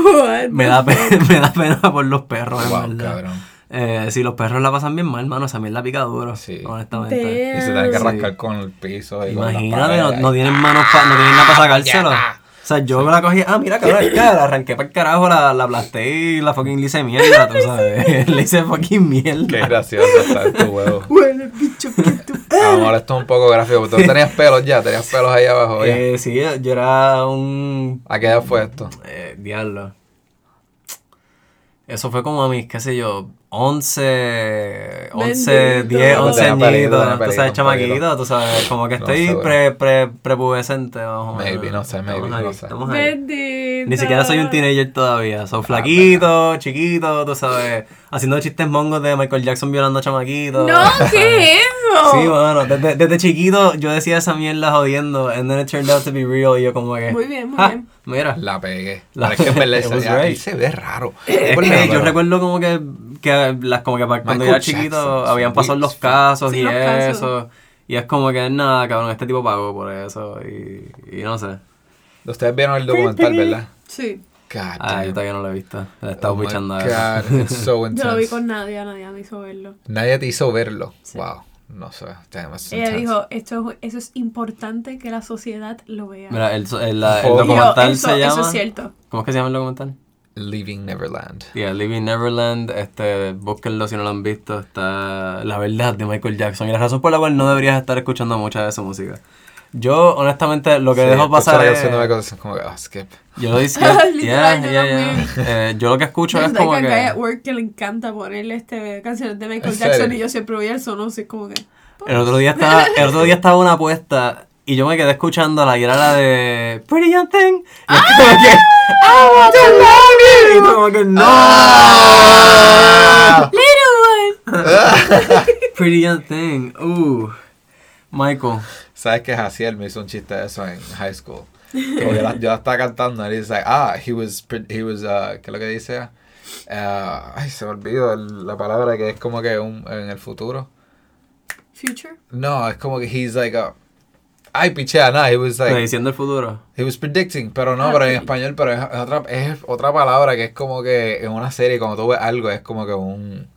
Me da, pena, me da pena por los perros, en
Wow,
verdad.
cabrón.
Eh, si los perros la pasan bien mal, mano, esa mierda pica duro,
Sí.
honestamente.
Damn.
Y se tienen que
Sí.
rascar con el piso. Y con las
Imagínate, no, tienen manos pa- no tienen nada para sacárselo. O sea, yo me la cogí, ah, mira, cabrón, la arranqué para el carajo, la, la aplasté y la fucking le hice mierda, tú sabes. le hice fucking mierda.
Qué gracioso está tu huevo.
Huele, bicho, que tú.
Amor, esto es un poco gráfico. porque Tú tenías pelos ya, tenías pelos ahí abajo. ya.
Eh, sí, yo era un
¿A qué edad fue esto?
Eh, diablo. Eso fue como a mis, qué sé yo, 11, 11,
Bendito.
10, 11
Tenía pelito, tenía
añitos, tú sabes, chamaquito, tú sabes, como que
No
estoy
sé, bueno.
pre, pre, prepubescente.
Maybe, no sé, maybe,
Estamos ahí,
no sé.
estamos ahí. Ni siquiera soy un teenager todavía, soy flaquito, chiquito, tú sabes, haciendo chistes mongos de Michael Jackson violando a chamaquitos.
No, ¿qué es eso?
Sí, bueno, desde, desde chiquito yo decía esa mierda jodiendo, and then it turned out to be real, y yo como que...
Muy bien, muy
"Ah,
bien.
Mira,
La pegué.
La-
es que en verdad
right.
se ve raro.
Es que
nada,
yo recuerdo como que, que las como que cuando yo
Michael
era chiquito
Jackson,
habían pasado los casos
Sí,
y
los casos.
eso. Y es como que nada, cabrón, este tipo pagó por eso y, y no sé.
Ustedes vieron el documental, ¿verdad?
Sí.
God
Ah, yo todavía no lo he visto. Le he estado
Oh
pichando a eso.
God, it's so
Yo lo vi con Nadia, Nadia me hizo verlo.
Nadie te hizo verlo.
Sí.
Wow. No sé.
Ella
intense.
dijo, Esto, es- eso es importante que la sociedad lo vea.
Mira, el, el, la- el
yo,
documental
eso,
se llama...
eso es cierto.
¿Cómo es que se llama el documental?
Leaving Neverland.
Yeah, Living Neverland, este, búsquenlo si no lo han visto, está la verdad de Michael Jackson y la razón por la cual no deberías estar escuchando mucha de su música. Yo, honestamente, lo que
Sí,
dejo pasar es...
Jackson, como que, ah, skip.
Yo lo dije,
Literal,
yeah,
yo
yeah, yeah. Eh, yo lo que escucho es como que
work que le encanta ponerle este, canciones de Michael
¿En
Jackson y yo siempre voy al sono así como que...
el otro día estaba, el otro día estaba una apuesta y yo me quedé era la de Pretty Young Thing. Y es como que I want to love you. Y como que no.
Ah.
Little one.
Pretty Young Thing. Uh. Michael.
¿Sabes que Jaciel me hizo un chiste de eso en high school? Como yo, la, yo la estaba cantando y dice, ah, he was, he was, uh, ¿qué es lo que dice? Uh, ay, se me olvidó la palabra que es como que un, en el futuro.
Future.
No, es como que he's like a, ay, pichea, no, he was like,
Prediciendo el futuro.
he was predicting, pero no,
Ah,
pero en español, pero es, es otra, es otra palabra que es como que en una serie, cuando tú ves algo, es como que un,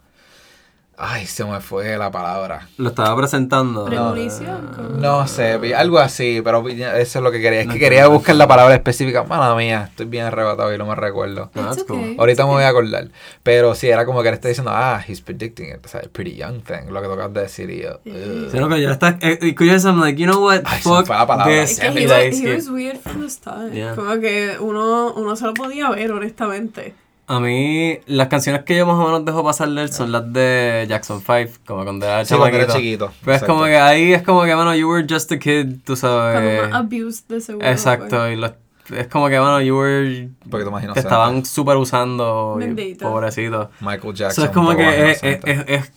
ay, se me fue la palabra.
Lo estaba presentando.
Premonición. como-
No sé, algo así, pero eso es lo que quería. Es
No
que quería
no
buscar la palabra específica. Mala mía, estoy bien arrebatado y no me recuerdo.
No, cool.
okay.
Ahorita me
It's
voy a acordar. Pero sí, era como que él está diciendo, ah, he's predicting it. O sea, pretty young thing, lo que tocas de decir. Y yo.
Sí, no, que ya está. Eh, escuchas, I'm like, you know what?
Ay, se me
Fuck
fue la palabra.
Es que he was, he was weird from the start.
Yeah.
Como que uno, uno se lo podía ver, honestamente.
A mí, las canciones que yo más o menos dejo pasar de él son las de Jackson 5, como cuando era
Sí, cuando era chiquito.
Pero es
Exacto.
como que ahí es como que, bueno, you were just a kid, tú sabes.
más abused de seguro.
Exacto,
fue.
y los- es como que, bueno, you were.
Porque te imaginas.
te estaban super usando, pobrecito.
Michael Jackson.
es como que es, es, es- es-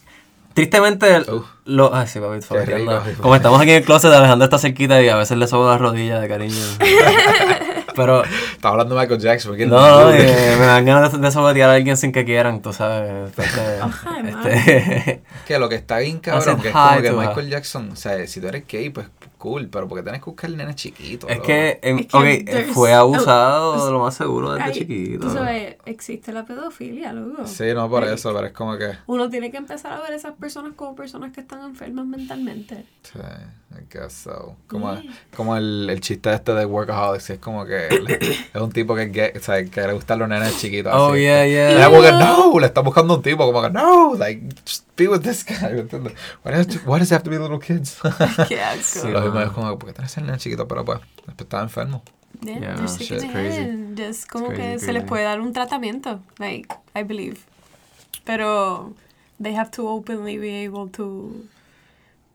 Tristemente,
Uf.
lo, ay, sí, papi, fue
Qué rico.
Como estamos aquí en el closet, Alejandro está cerquita y a veces le sobo la rodilla de cariño. Pero,
Estaba hablando de Michael Jackson. porque-
no, no, eh, me dan ganas de, de sobatear a alguien sin que quieran, tú sabes. Este, este,
Que lo que está bien cabrón, que es como que
to her.
Michael Jackson, o sea, si tú eres gay, pues cool, pero porque tienes que buscar nenes chiquitos.
es que,
Es que
ok,
there's-
fue abusado
oh,
de lo más seguro desde
Ay,
chiquito.
Tú sabes, existe la pedofilia, loco.
Sí, no por eso, pero es como que.
Uno tiene que empezar a ver a esas personas como personas que están enfermas mentalmente.
Sí, I guess so. Como,
Yeah.
como el, el chiste este de Workaholics, es como que es un tipo que, gay, o sea, que le gustan los nenes chiquitos.
Oh,
así.
yeah,
Y
yeah.
era como que no, le está buscando un tipo, como que no, like, just be with this guy. ¿me entiendes? Why does, why does it have to be little kids?
Qué asco.
Sí,
Los mismos es como, ¿por qué tenés el nene chiquito? Pero pues, después estaba enfermo.
Yeah,
Yeah, crazy.
Just como
crazy,
que se les puede dar un tratamiento, like, I believe. Pero they have to openly be able to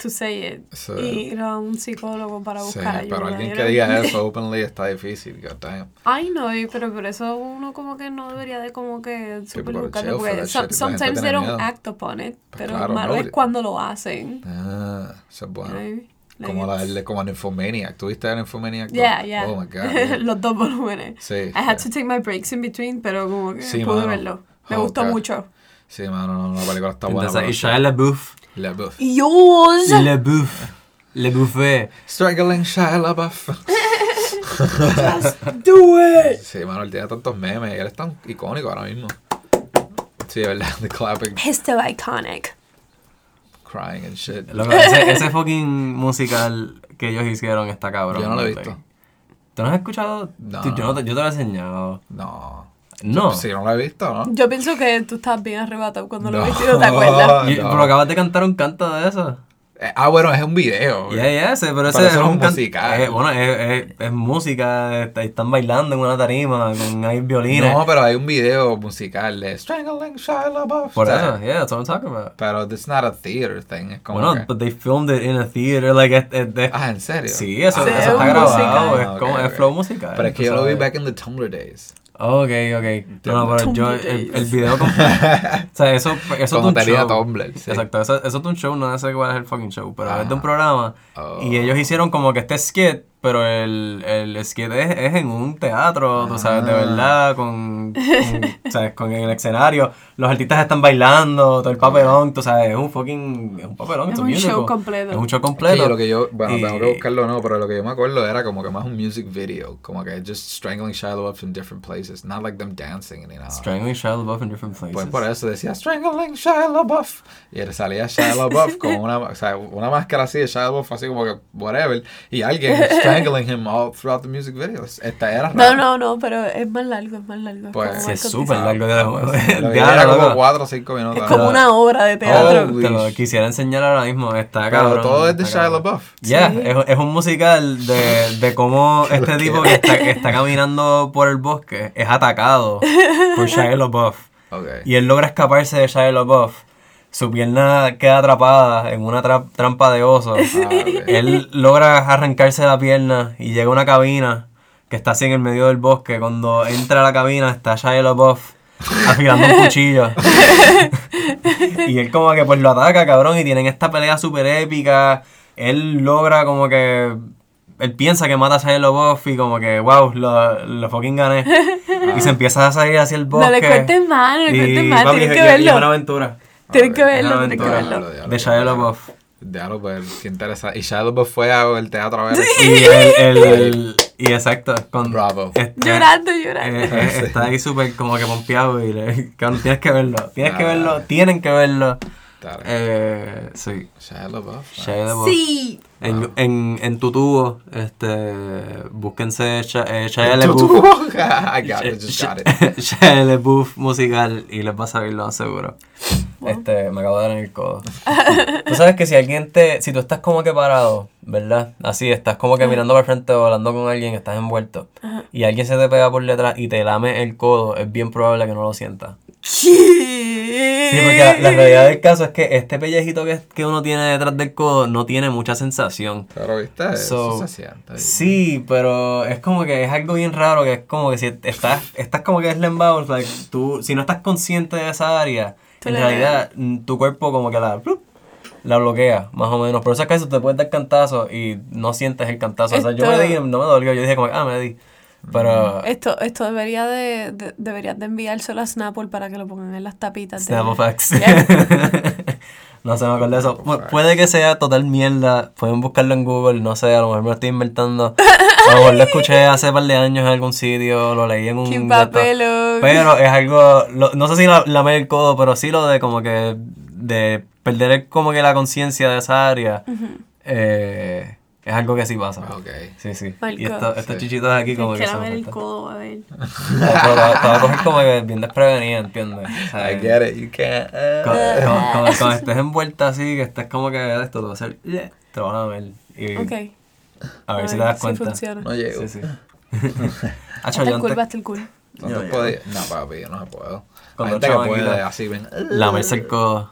to say it.
Sí.
Y ir a un psicólogo para
Sí,
buscar ayuda.
pero alguien que
know?
diga eso openly está difícil, god damn.
Ay, no, pero por eso uno como que no debería de como que super buscarlo, porque so- sometimes they don't
miedo.
act upon it,
Pues
pero
claro,
lo malo
no,
es cuando lo hacen.
Ah, eso es bueno.
Like
Como, la,
it's-
como en Infomaniac. ¿Tuviste en Infomaniac?
Yeah, yeah.
Oh my god. yeah.
Los dos volúmenes.
Sí,
I had
sí.
to take my breaks in between, pero como que
Sí,
pude
mano.
verlo. Me
Oh,
gustó
God.
mucho.
Sí, mano, no, no, la película está buena.
Entonces,
sí.
Shia LaBeouf.
Le Buff.
Dios.
LaBeouf. Le buffet.
Struggling Shia LaBeouf.
Do it.
Sí, mano, él tiene tantos memes y él es tan icónico ahora mismo. Sí, de verdad, the clapping,
He's still iconic.
crying and shit.
Lo que- ese, ese fucking musical que ellos hicieron está cabrón.
Yo no lo he visto.
¿Tú no has escuchado?
No.
Tú- yo, no te, yo te lo he enseñado.
No.
No.
Sí, no lo he visto, ¿no?
Yo pienso que tú estás bien arrebatado cuando lo
No.
viste, ¿no te acuerdas?
Y-
no.
Pero acabas de cantar un canto de eso.
Eh, ah, bueno, es un video.
Ya, ya, ese, pero ese
Pero eso
es
es
un
musical.
eh, bueno, es, es, es música, está- están bailando en una tarima, con hay violines.
No, pero hay un video musical de Strangling Shia LaBeouf.
Por
o sea,
eso, yeah, that's what I'm talking about.
Pero it's not a theater thing. Es como
Bueno,
que-
but they filmed it in a theater, like, es, es- es-
Ah, ¿en serio?
Sí, eso,
Sí,
eso
es
está grabado,
musical.
es
Ah,
como,
ok.
es flow musical.
Pero es que yo lo vi back in the Tumblr days.
Ok, ok. No, no, pero yo, el, video con- O sea, eso, eso es un show.
Tumblr, sí.
Exacto, eso, eso es un show, no sé cuál es el fucking show, pero es de un
Ajá.
programa.
Oh.
Y ellos hicieron como que este skit, pero el, el skit es, es en un teatro, tú sabes, de
Ah.
verdad, con, con, ¿sabes? con el escenario. Los artistas están bailando, todo el papelón, tú sabes, es un fucking, es un papelón.
Es
it's a
un
musical.
show completo.
Es un show
Es que
completo.
lo que yo, bueno,
Y-
tengo que buscarlo no, pero lo que yo me acuerdo era como que más un music video, como que just strangling Shia LaBeouf in different places, not like them dancing ni nada.
Strangling Shia LaBeouf in different places.
Pues por eso decía strangling Shia LaBeouf y él salía Shia LaBeouf con una, o sea, una máscara así de Shia LaBeouf así como que whatever y alguien strangling him all throughout the music videos. Esta era
No,
raro.
no, no, pero es más largo, es más largo. es
Pues,
es súper largo de
que
Diablo,
era como
loco.
4 o 5 minutos.
Es como una obra de teatro.
Oh,
Te lo quisiera enseñar ahora mismo, está
Pero
cabrón.
todo es de Shia. LaBeouf.
Ya,
Sí.
es, es un musical de, de cómo este tipo que está, está caminando por el bosque es atacado por Shia LaBeouf.
Ok.
Y él logra escaparse de Shia LaBeouf. Su pierna queda atrapada en una tra- trampa de oso.
Ah.
Él logra arrancarse la pierna y llega a una cabina que está así en el medio del bosque. Cuando entra a la cabina está Shia LaBeouf afilando un cuchillo. y él como que pues lo ataca, cabrón, y tienen esta pelea súper épica. Él logra como que... Él piensa que mata a Shia LaBeouf y como que, wow, lo, lo fucking gané. Y se empieza a salir hacia el bosque.
No le cuentes más, no le
Y,
más,
papi,
tienes
y-
que
y es una
verlo.
aventura.
Tienes que verlo,
Una
tienes que verlo.
De Shia
diablo. Pues, qué interesante. Y Shia LaBeouf fue al teatro a ver eso.
Y el, el- y exacto, con
Bravo.
este-
Llorando,
eh,
llorando.
eh,
Sí.
está ahí súper como que pompeado y le, cabrón, tienes que verlo, tienes que verlo, tienen que verlo.
Dale.
Eh, sí,
Shia LaBeouf.
Shia LaBeouf.
Sí.
En, en, en tu tubo, este, búsquense eh, Shia
it.
Shia LaBeouf musical y les vas a ver lo más seguro. Este, me acabo de dar en el codo. Tú sabes que si alguien te, si tú estás como que parado, ¿verdad? Así, estás como que mirando para el frente o hablando con alguien, estás envuelto, y alguien se te pega por detrás y te lame el codo, es bien probable que no lo sientas. Sí, porque la, la realidad del caso es que este pellejito que, que uno tiene detrás del codo no tiene mucha sensación.
Pero viste,
So,
eso se siente.
Sí, pero es como que es algo bien raro, que es como que si estás, estás como que slambados, like, tú, si no estás consciente de esa área, en realidad tu cuerpo como que la, la bloquea, más o menos. Por eso es que eso te puedes dar cantazo y no sientes el cantazo. O sea, yo me
Esto-
di, no me dolió, yo dije como, ah, me di. Pero...
Esto, esto debería de, de- deberías de enviárselo a Snapple para que lo pongan en las tapitas. de-
Snapple facts.
Yeah.
no se me acuerda de eso. Pu- puede que sea total mierda. Pueden buscarlo en Google. No sé, a lo mejor me lo estoy inventando. A lo mejor lo escuché hace un par de años en algún sitio. Lo leí en un.
Papelón.
Pero es algo. lo- no sé si la, lamer el codo, pero sí lo de como que. De perder como que la conciencia de esa área. eh, es algo que sí pasa.
Ok.
Sí, sí.
Marco.
Y esto- estos
Sí.
chichitos aquí como que.
que lamer el codo, a ver.
Pero te te voy a coger como que bien desprevenida, ¿entiendes? O sea,
I get it, you can't. uh,
Cuando, cuando- cuando- estés envuelta así, que estés como que de esto, te va a hacer. Te van a ver. Y
Ok.
a ver si te das cuenta.
funciona.
No llego.
Sí, sí.
Hasta el cool, basta el cool.
No
Yo-
podía- No, papi, yo no se puedo.
Cuando
gente que puede así, ven.
Lamerse el codo.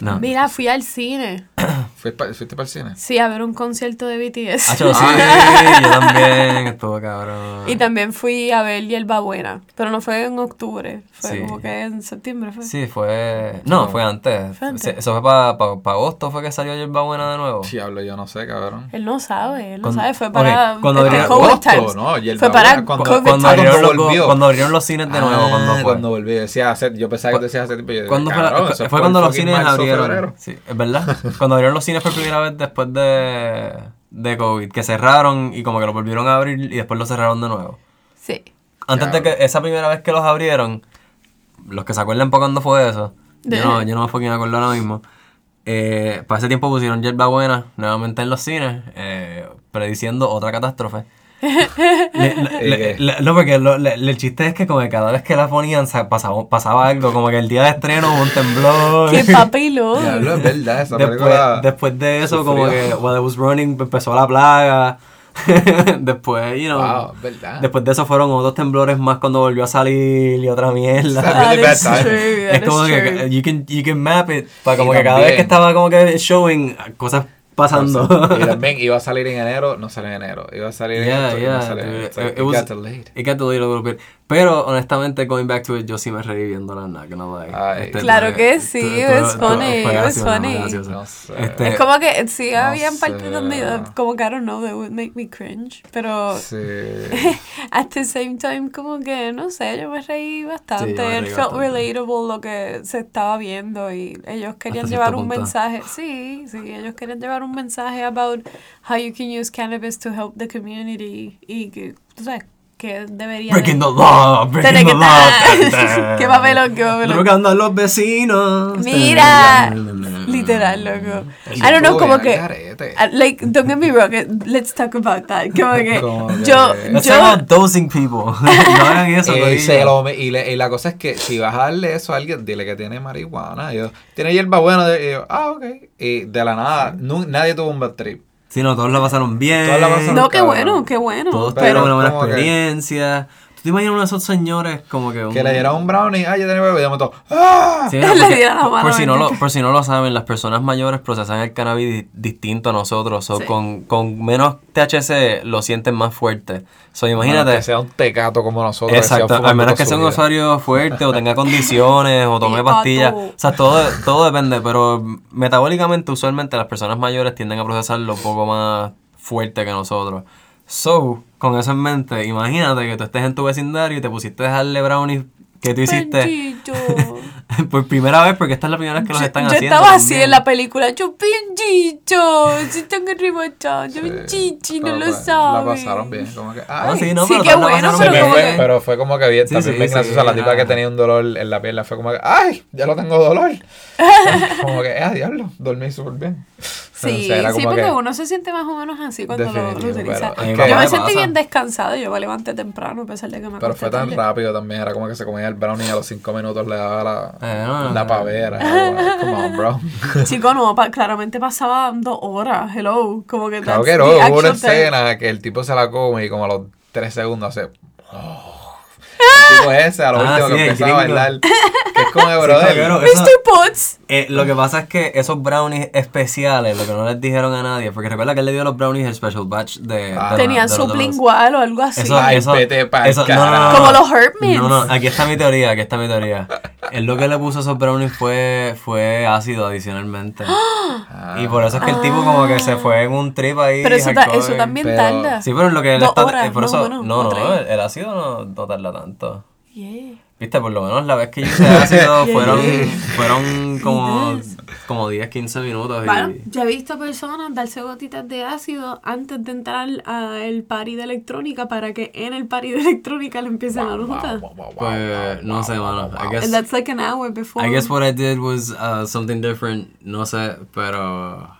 No.
Mira, fui al cine.
¿Fuiste para, ¿Fuiste para el cine?
Sí, a ver un concierto de BTS.
Hacho, sí, yo también, estuvo cabrón.
Y también fui a ver Hierba Buena, pero no fue en octubre, fue
Sí.
como que en septiembre fue.
Sí, fue... No, fue antes.
Fue antes.
Sí, Eso fue para agosto, fue que salió Yerba Buena de nuevo.
Diablo, yo no sé, cabrón.
Él no sabe, él no
Cuando-
sabe, fue para
cuando
este,
abrieron-
Agosto, no, Hierba
fue para
cuando-
COVID
Cuando abrieron, los,
volvió.
cuando abrieron los cines de nuevo,
Ah,
cuando fue.
Cuando volví, decía yo pensaba que te decías hace tiempo. y yo,
¿Cuándo fue, fue cuando los cines abrieron? Sí, es verdad. cuando abrieron los cines por primera vez después de, de COVID, que cerraron y como que lo volvieron a abrir y después lo cerraron de nuevo.
Sí.
Antes de que esa primera vez que los abrieron, los que se acuerdan por cuándo fue eso, yo no, yo no me fucking acuerdo ahora mismo. Eh, para ese tiempo pusieron Yerba Buena nuevamente en los cines, eh, prediciendo otra catástrofe. Le- le- le- no, porque lo- le- le- el chiste es que como que cada vez que la ponían sa- pasaba, pasaba algo, como que el día de estreno hubo un temblor.
Qué papilón.
Diablo, es verdad, esa
Después,
película.
después de eso, como
sufrió.
que While It Was Running empezó la plaga. después, you know,
Wow, es verdad.
después de eso fueron otros temblores más cuando volvió a salir y otra mierda.
Really bad time.
true,
es como
is
que
true.
you can, you can map it para como
Y
que cada vez que estaba como que showing cosas pasando.
Y también iba a salir en enero, no salió en enero. Iba a salir en
Yeah,
esto y no
yeah,
salió en
dude.
esto.
It-
It
it was-
got delayed.
It got delayed a little bit. Pero honestamente, going back to it, yo sí me reí gonna lie.
Ay.
Claro que
tu-
sí,
tu-
it
tu-
was
tu-
funny, it
gracioso,
funny.
No sé.
Este,
Es como que sí
No
habían partes donde como que I don't know, they would make me cringe, pero
Sí.
at the same time como que no sé, yo me reí bastante,
Sí, me
it
reí
felt
bastante.
relatable lo que se estaba viendo y ellos querían
Hasta
llevar un
punto.
mensaje, sí, sí, ellos querían llevar un mensaje about how you can use cannabis to help the community y que, tú sabes, que debería
Breaking the law, breaking the
que
law.
estar- Qué papelón, qué papelón.
Drogando a los vecinos.
Mira, literal, loco. I don't know, como que, uh, like, don't get me wrong, eh, let's talk about that. Como que, yo,
Let's
yo,
talk about dosing people. no hagan eso,
Eh, y, le- y la cosa es que si vas a darle eso a alguien, dile que tiene marihuana. Y yo, tiene hierba buena. Y yo, ah, ok. Y de la nada, nadie tuvo un bad trip.
Sí, no, todos la pasaron bien.
Todos la pasaron
no, qué
cabrón.
bueno, qué bueno.
Todos
Pero
tuvieron una buena experiencia. ¿Tú te imaginas uno de esos señores como que...
Que le dieron un brownie, ah, ya tiene bebé. Y ¡ah!
Sí,
Le
no, porque-
dieron la mano
por, si no
a
lo, por si no lo saben, las personas mayores procesan el cannabis di- distinto a nosotros. So,
Sí.
con, con menos THC lo sienten más fuerte. So,
Bueno,
imagínate.
que sea un tecato como nosotros.
Exacto, al menos que sea un usuario fuerte o tenga condiciones o tome pastillas. O sea, todo, todo depende, pero metabólicamente, usualmente las personas mayores tienden a procesarlo un poco más fuerte que nosotros. So, con eso en mente, imagínate que tú estés en tu vecindario y te pusiste a dejarle brownies que tú hiciste por primera vez, porque esta es la primera vez que los
Yo,
están
yo
haciendo.
estaba así
también.
en la película, yo pinchito, si tengo arrebotado, yo pinchichi, no
Pero,
lo
pues,
sabe.
La pasaron bien, como que,
Ah,
ay.
sí, no,
Sí,
pero
qué bueno, pero
bien.
como
fue,
que-
pero fue como que bien,
Sí,
también
sí,
bien
sí,
graciosa. La tipa que tenía un dolor en la pierna fue como que, ¡ay! Ya lo tengo dolor. como que, ¡ah, diablo! Dormí súper bien.
Sí,
O sea,
sí, porque
que-
uno se siente más o menos así cuando lo, lo
Definitivo,
utiliza. yo me
¿qué
sentí bien descansada, yo me levanté temprano a pesar de que me
Pero fue tan
tarde.
rápido también, era como que se comía el brownie y a los cinco minutos le daba la,
no,
la pavera. Come on, bro.
Chico, no, pa- claramente pasaba dos horas, hello, como que
Claro que no, hubo una escena que el tipo se la come y como a los tres segundos hace... oh. Tipo ese, a lo
Ah,
último
sí,
que empieza a bailar. Que es como de
Sí,
brother.
claro, eso-
Mr. Potts.
Eh, lo que pasa es que esos brownies especiales, lo que no les dijeron a nadie, porque recuerda que él le dio a los brownies el special batch de.
Ah.
de
Tenían sublingual o algo así.
Eso,
Ay,
eso,
vete pa'l
eso- no, no, no,
carajo.
no.
Como los Hermits.
No, no, aquí está mi teoría, aquí está mi teoría. Él lo que le puso a esos brownies fue, fue ácido adicionalmente.
Ah.
Y por eso es que el tipo como que se fue en un trip ahí.
Pero eso, ta- eso también
pero-
tarda.
Sí, pero lo que él está.
horas,
eh, por
no,
eso,
bueno,
no, no, el, el ácido no, no tarda tanto.
Yeah.
Viste, por lo menos la vez que yo usé ácido fueron, fueron como, como 10, 15 minutos.
Bueno,
y,
yo he visto personas darse gotitas de ácido antes de entrar al party de electrónica para que en el party de electrónica le empiece la nota.
Pues no sé, mano. I guess,
And that's like an hour before.
I guess what I did was uh, something different. No sé, pero.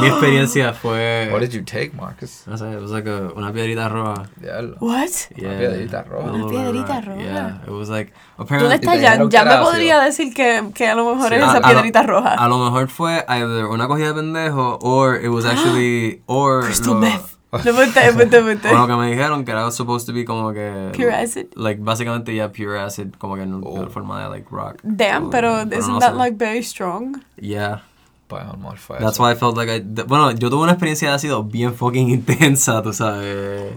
Mi experiencia fue.
What did you take, Marcus?
No sé, it was like a- una piedrita roja.
Diablo.
What?
Yeah,
piedrita roja.
Una piedrita roja.
Yeah, it was like.
¿Dónde
Apparently,
está
te
Jan? Ya me podría decir que, que a lo mejor
Sí.
es
a-
esa
a lo-
piedrita roja.
A lo mejor fue either una cogida de pendejo or it was actually or
Crystal
lo-
meth. No puente, puente, puente.
O lo que me dijeron que era supposed to be como que.
Pure acid.
Like, básicamente ya pure acid, como que en
Oh.
una forma de like rock.
Damn, pero
no
isn't
sé.
that like very strong?
Yeah.
Pues amor, fue
That's
eso.
why I felt like I. de- bueno, yo tuve una experiencia de ácido bien fucking intensa, tú sabes.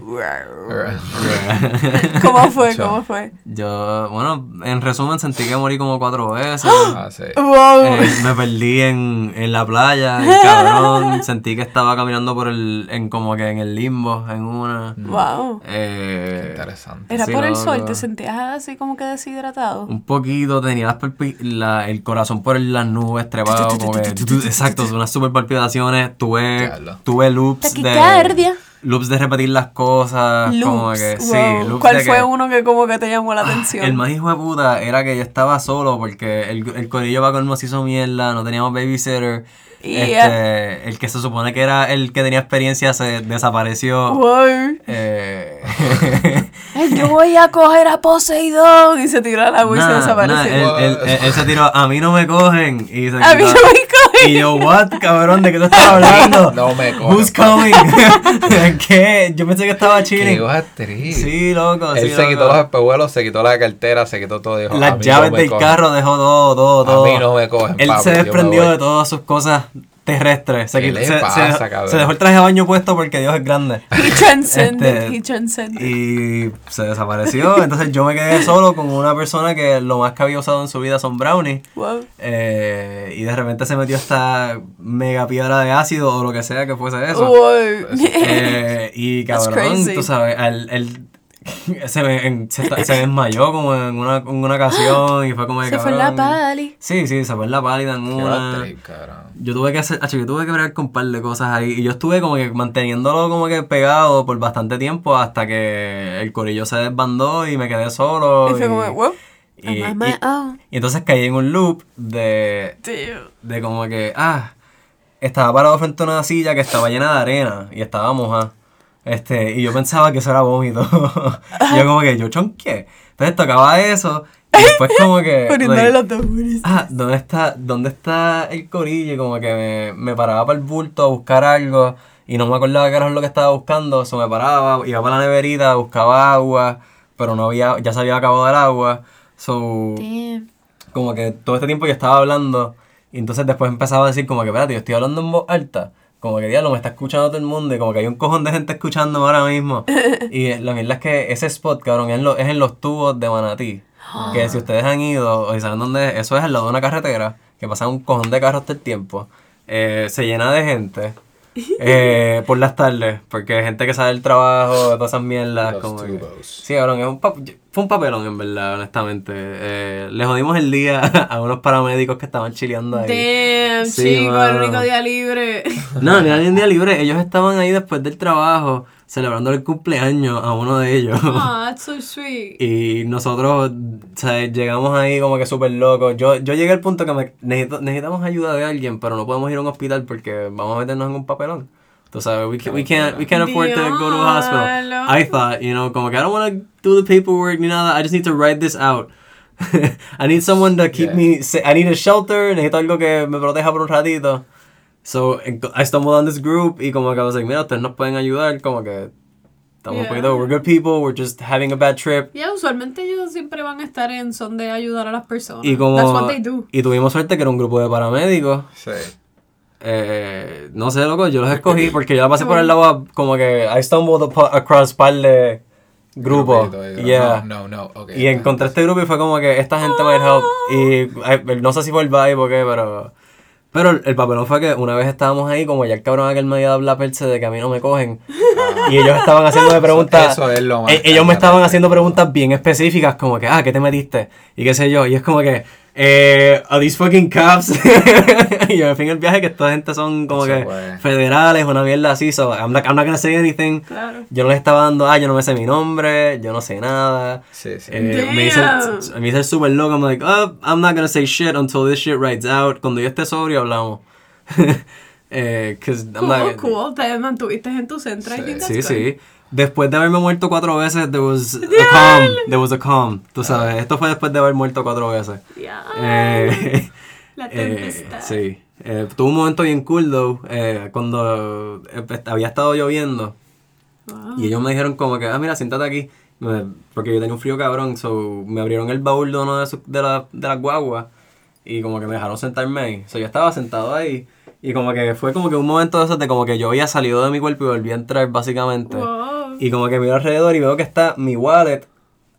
¿Cómo fue? ¿Cómo fue?
Yo, bueno, en resumen sentí que morí como cuatro veces.
Ah, sí.
Wow.
Eh, me perdí en, en la playa, el cabrón. Sentí que estaba caminando por el, en como que en el limbo, en una.
wow.
Eh,
Interesante.
Era
sí,
por el sol,
no.
¿te sentías así como que deshidratado?
un poquito, tenía la- el corazón por las nubes trepado, como que, exacto, unas super palpitaciones, tuve, tuve loops de, loops de repetir las cosas, como
Loops.
que, sí, loops
¿Cuál
de
fue
que-
uno que como que te llamó la
Ah,
atención?
El más hijo de puta era que yo estaba solo porque el, el corillo va con nos hizo mierda, no teníamos babysitter.
Y,
Este, el que se supone que era el que tenía experiencia se desapareció.
Wow.
Eh,
Yo voy a coger a Poseidón y se tiró al agua y se
nah,
desapareció.
nah, él, él- él- él se tiró, a mí no me cogen. Y se
a mí no me.
Y yo, what, cabrón, ¿de qué tú estás hablando?
No me cogen.
Who's coming? ¿Qué? Yo pensé que estaba
Qué
chilling.
actriz.
Sí, loco.
Él
sí,
se
loco.
quitó los espejuelos, se quitó la cartera, se quitó todo. Dijo, "A
Las llaves
no
del
cogen".
carro dejó todo, todo, todo.
A mí no me cogen,
Él
papi,
se desprendió de todas sus cosas terrestres. Se,
¿Qué
quitó-
le
se,
pasa,
se-
cabrón?
se dejó el traje de baño puesto porque Dios es grande.
He transcended,
Este,
he transcended.
Y se desapareció. Entonces yo me quedé solo con una persona que lo más que había usado en su vida son brownies.
Wow.
Eh, y de repente se metió esta mega piedra de ácido o lo que sea que fuese eso.
Wow.
Eh, y cabrón, tú sabes, él, él se, me- en- se, desmayó como en una, en una ocasión y fue como de
Se fue en la
cabrón.
pali.
Sí, sí, se fue en la pálida en
Qué
una.
cabrón.
Yo tuve que hacer, acho, yo tuve que bregar con un par de cosas ahí. Y yo estuve como que manteniéndolo como que pegado por bastante tiempo hasta que el corillo se desbandó y me quedé solo.
Y fue como, wow.
y- entonces caí en un loop de,
Tío.
de como que, ah, estaba parado frente a una silla que estaba llena de arena y estaba mojada. Este, y yo pensaba que eso era vómito. y yo como que, yo chonqué. Entonces tocaba eso y después como que...
Poniéndole los tambores.
ah, ¿dónde está, ¿dónde está el corillo? Como que me, me paraba para el bulto a buscar algo y no me acordaba qué era lo que estaba buscando. Eso me paraba, iba para la neverita, buscaba agua, pero no había, ya se había acabado el agua. So,
Damn.
como que todo este tiempo yo estaba hablando y entonces después empezaba a decir como que, espérate, yo estoy hablando en voz alta. Como que, diablo, me está escuchando todo el mundo y como que hay un cojón de gente escuchándome ahora mismo. y la verdad es que ese spot, cabrón, es en, lo- es en los tubos de Manatí. que si ustedes han ido o si saben dónde es, eso es al lado de una carretera que pasa un cojón de carros todo el tiempo. Eh, se llena de gente. Eh, por las tardes, porque hay gente que sale del trabajo, todas esas mierdas. Como que-. Sí, cabrón, es un pap- fue un papelón, en verdad, honestamente. Eh, le jodimos el día a unos paramédicos que estaban chileando ahí.
Damn,
Sí,
chico, el único día libre.
No, ni nadie en día libre. Ellos estaban ahí después del trabajo, celebrando el cumpleaños a uno de ellos.
Ah, that's so sweet.
Y nosotros, sea, llegamos ahí como que súper locos. Yo, yo llegué al punto que me, necesito- necesitamos ayuda de alguien, pero no podemos ir a un hospital porque vamos a meternos en un papelón. Tú sabes, we, ca- we can't, we can't afford to go to a hospital. I thought, you know, como que I don't want to do the paperwork ni nada. I just need to write this out. I need someone to keep
Yeah.
me, I need a shelter, necesito algo que me proteja por un ratito. So, en- I stumbled on this group y como que I was like, mira, ustedes nos pueden ayudar, como que estamos un
Yeah.
poquito, we're good people, we're just having a bad trip.
Ya, usualmente ellos siempre van a estar en son de ayudar a las personas.
Y como
That's what they do.
y tuvimos suerte que era un grupo de paramédicos.
Sí.
Eh, no sé, loco, yo los escogí porque yo la pasé por el lado como que I stumbled across par de grupos. Yeah.
No, no, no, ok.
Y encontré este grupo y fue como que esta gente might help. Y eh, no sé si fue el vibe o qué, pero. Pero el, el papelón fue que una vez estábamos ahí, como ya el cabrón aquel me había dado la perse de que a mí no me cogen. y ellos estaban haciéndome preguntas.
Eso es lo más
eh, ellos me estaban haciendo preguntas bien específicas, como que, ah, ¿qué te metiste? Y qué sé yo. Y es como que, eh, ¿Are these fucking cops? y yo me fui en el viaje que esta gente son como
Eso
que
fue.
federales, una mierda así. So, I'm not, I'm not gonna say anything.
Claro.
Yo no les estaba dando, ah, yo no me sé mi nombre, yo no sé nada.
Sí, sí.
Eh, me hice, me hice el super loco, I'm like, oh, I'm not gonna say shit until this shit writes out. Cuando yo esté sobrio hablamos. eh, 'cause I'm
Cool,
not-
cool. Te mantuviste en tu centro.
Sí, sí. Después de haberme muerto cuatro veces, there was a calm. There was a calm. Tú sabes, esto fue después de haber muerto cuatro veces. Eh,
La
eh,
tempestad.
sí. Eh, tuve un momento bien cool, though, eh, cuando eh, había estado lloviendo.
Wow.
Y ellos me dijeron como que, ah, mira, siéntate aquí. Me- porque yo tenía un frío cabrón, so me abrieron el baúl de uno de, esos- de, la- de las guaguas y como que me dejaron sentarme ahí. So yo estaba sentado ahí y como que fue como que un momento de esos de como que yo había salido de mi cuerpo y volví a entrar básicamente.
Wow.
Y como que miro alrededor y veo que está mi wallet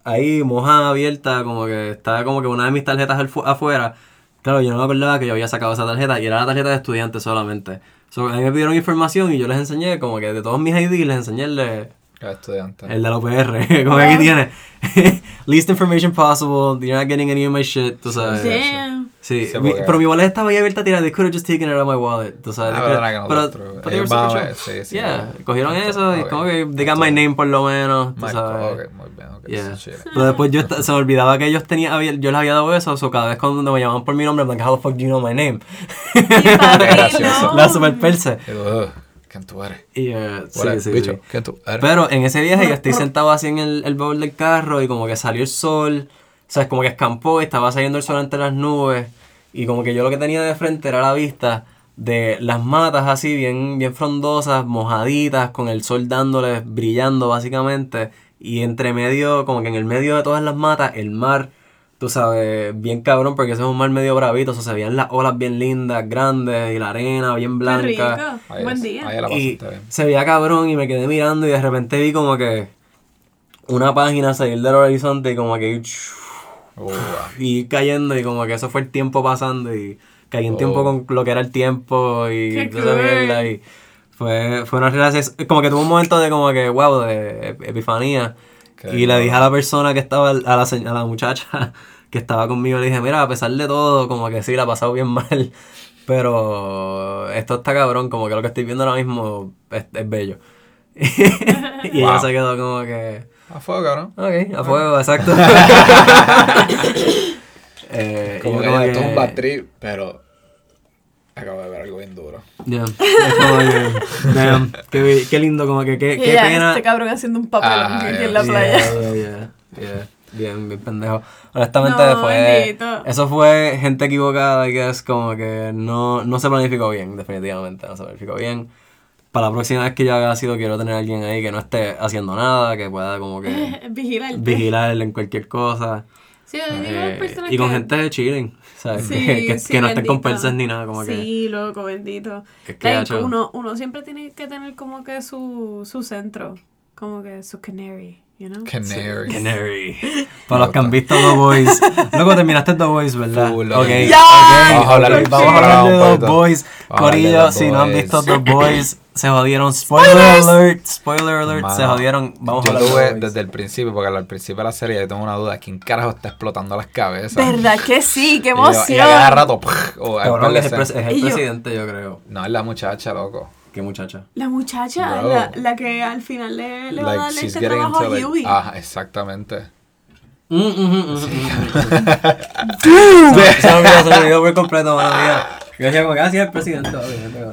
ahí, moja abierta, como que está como que una de mis tarjetas al fu- afuera. Claro, yo no me acordaba que yo había sacado esa tarjeta y era la tarjeta de estudiante solamente. So, a mí me pidieron información y yo les enseñé como que de todos mis ID les enseñé el de,
Cada estudiante.
el de la UPR. como que aquí tiene least information possible, you're not getting any of my shit, tú sabes.
Damn.
Sí,
Sí,
mi- pero mi wallet estaba ahí abierta tirada. They could have just taken it out of my wallet. Tú sabes.
Ah,
pero, they were
ellos
so
van a sí, sí,
Yeah,
ok.
cogieron eso y
Ok.
como que they got my name por lo menos. Tú sabes.
ok, muy bien, ok,
Yeah. Pero después yo se me olvidaba que ellos tenían, yo les había dado eso, o cada vez cuando me llamaban por mi nombre, I'm like, how the fuck do you know my name? La super perse.
Y digo, "Ugh, ¿Quién tú eres?
Y, eh, sí, sí. Pero en ese viaje yo estoy sentado así en el, el baúl del carro y como que salió el sol, o sea, es como que escampó y estaba saliendo el sol entre las nubes y como que yo lo que tenía de frente era la vista de las matas así bien, bien frondosas, mojaditas, con el sol dándoles, brillando básicamente y entre medio, como que en el medio de todas las matas, el mar, tú sabes, bien cabrón porque ese es un mar medio bravito, o sea, se veían las olas bien lindas, grandes y la arena bien
Qué
blanca.
rico.
Ahí
Buen día.
ahí la
Y
bien.
se veía cabrón y me quedé mirando y de repente vi como que una página salir del horizonte y como que
Uh,
y ir cayendo y como que eso fue el tiempo pasando y caí en
Oh.
tiempo con lo que era el tiempo y
Qué
toda esa mierda y fue, fue una relación, como que tuvo un momento de como que wow, de ep- epifanía
Qué
y le dije a la persona que estaba, a la, a la muchacha que estaba conmigo, le dije, mira, a pesar de todo, como que sí, la he pasado bien mal, pero esto está cabrón, como que lo que estoy viendo ahora mismo es, es bello. y ella
Wow.
se quedó como que...
a fuego, cabrón.
Ok, a fuego, exacto. Eh,
Como que
como
esto es un
que-
bad trip, pero acabo de ver algo bien duro.
Ya, es como que, damn, qué, qué lindo, como que qué,
Y
qué pena.
este cabrón haciendo un papelón
Ah,
aquí en la
Yeah,
playa.
yeah, yeah, yeah. Bien, bien pendejo. Honestamente
No,
fue. Eso fue gente equivocada que es como que no, no se planificó bien, definitivamente. No se planificó bien. Para la próxima vez que yo haga sido, quiero tener a alguien ahí que no esté haciendo nada, que pueda como que
Vigilarte.
vigilar en cualquier cosa.
Sí, yo digo
Eh,
personas
y con
que-
gente chilling, ¿sabes?
Sí,
que, que,
sí,
que no estén con persas ni nada, como que.
Sí, loco, bendito.
Es que,
Like, uno, uno siempre tiene que tener como que su, su centro, como que su canary, you know?
Canary.
Canary. Para los que han visto The Boys. Luego terminaste The Boys, ¿verdad?
Full,
ok.
ok.
ok,
Ya.
Vamos a hablar-
Vamos a hablar de The. Boys.
De
Corillo, si no han visto The Boys, se jodieron. Spoiler
Spoilers.
alert. Spoiler alert.
Mano,
se jodieron. Vamos a
yo
de
tuve desde el principio, porque al principio de la serie yo tengo una duda, ¿quién carajo está explotando las cabezas?
¿Verdad que sí? ¡Qué
Y yo-
emoción!
Y a cada rato, ¡puf! o hay
Cabrón,
par de
es el, es el
Y yo-
presidente, yo creo.
No, es la muchacha, loco.
Qué muchacha.
La muchacha, la, la que al final le, le va a
Like,
darle este trabajo a
into, like-
Huey.
Ajá, exactamente.
Mm, mm, mm, mm, mm. Se se me olvidó, se me olvidó por completo, mano mía. Yo decía como que así es el presidente.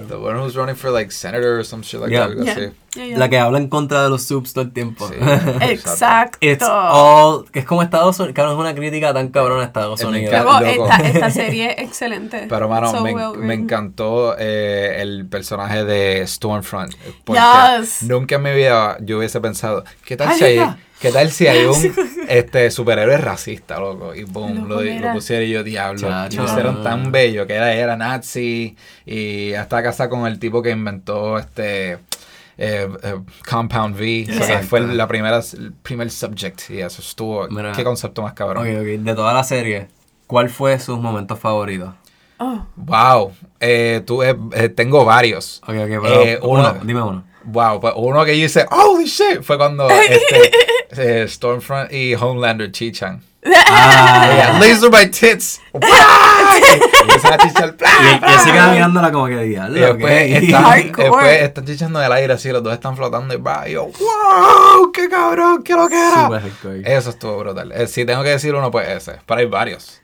The one who's running for like senator or some shit like
Yeah.
that.
ya, ya.
La que habla en contra de los subs todo el tiempo.
Sí.
Exacto.
It's all. Que es como Estados Unidos. Cabrón, es una crítica tan cabrona a Estados
Me
Unidos.
loco.
esta, esta serie es excelente.
Pero, mano,
So
me,
well
me encantó eh, el personaje de Stormfront. Porque
Yes.
nunca en mi vida yo hubiese pensado, ¿qué tal, si. ¿Qué tal si hay un este, superhéroe racista, loco? Y boom, lo, pusieron y yo, diablo.
Chacho.
Lo hicieron tan bello que era, era nazi y hasta casa con el tipo que inventó este... eh, eh, Compound V, o sea, fue la primera, el primer subject y eso estuvo,
Mira.
qué concepto más cabrón.
Ok, ok. De toda la serie, ¿cuál fue sus momentos favoritos?
Oh,
Wow, eh, tú, tengo varios.
Ok, ok, pero.
Eh,
uno,
uno.
dime uno.
Wow, pues uno que yo hice, holy shit, fue cuando este, eh, Stormfront y Homelander chichan.
Ah,
laser my tits. y empiezan a chichar.
y, y queda mirándola como que diablo.
Y después,
ok.
están, después están chichando del aire así, los dos están flotando y va, y yo, wow, qué cabrón, qué lo que era. Eso estuvo brutal. Eh, si tengo que decir uno, pues ese. Pero hay varios.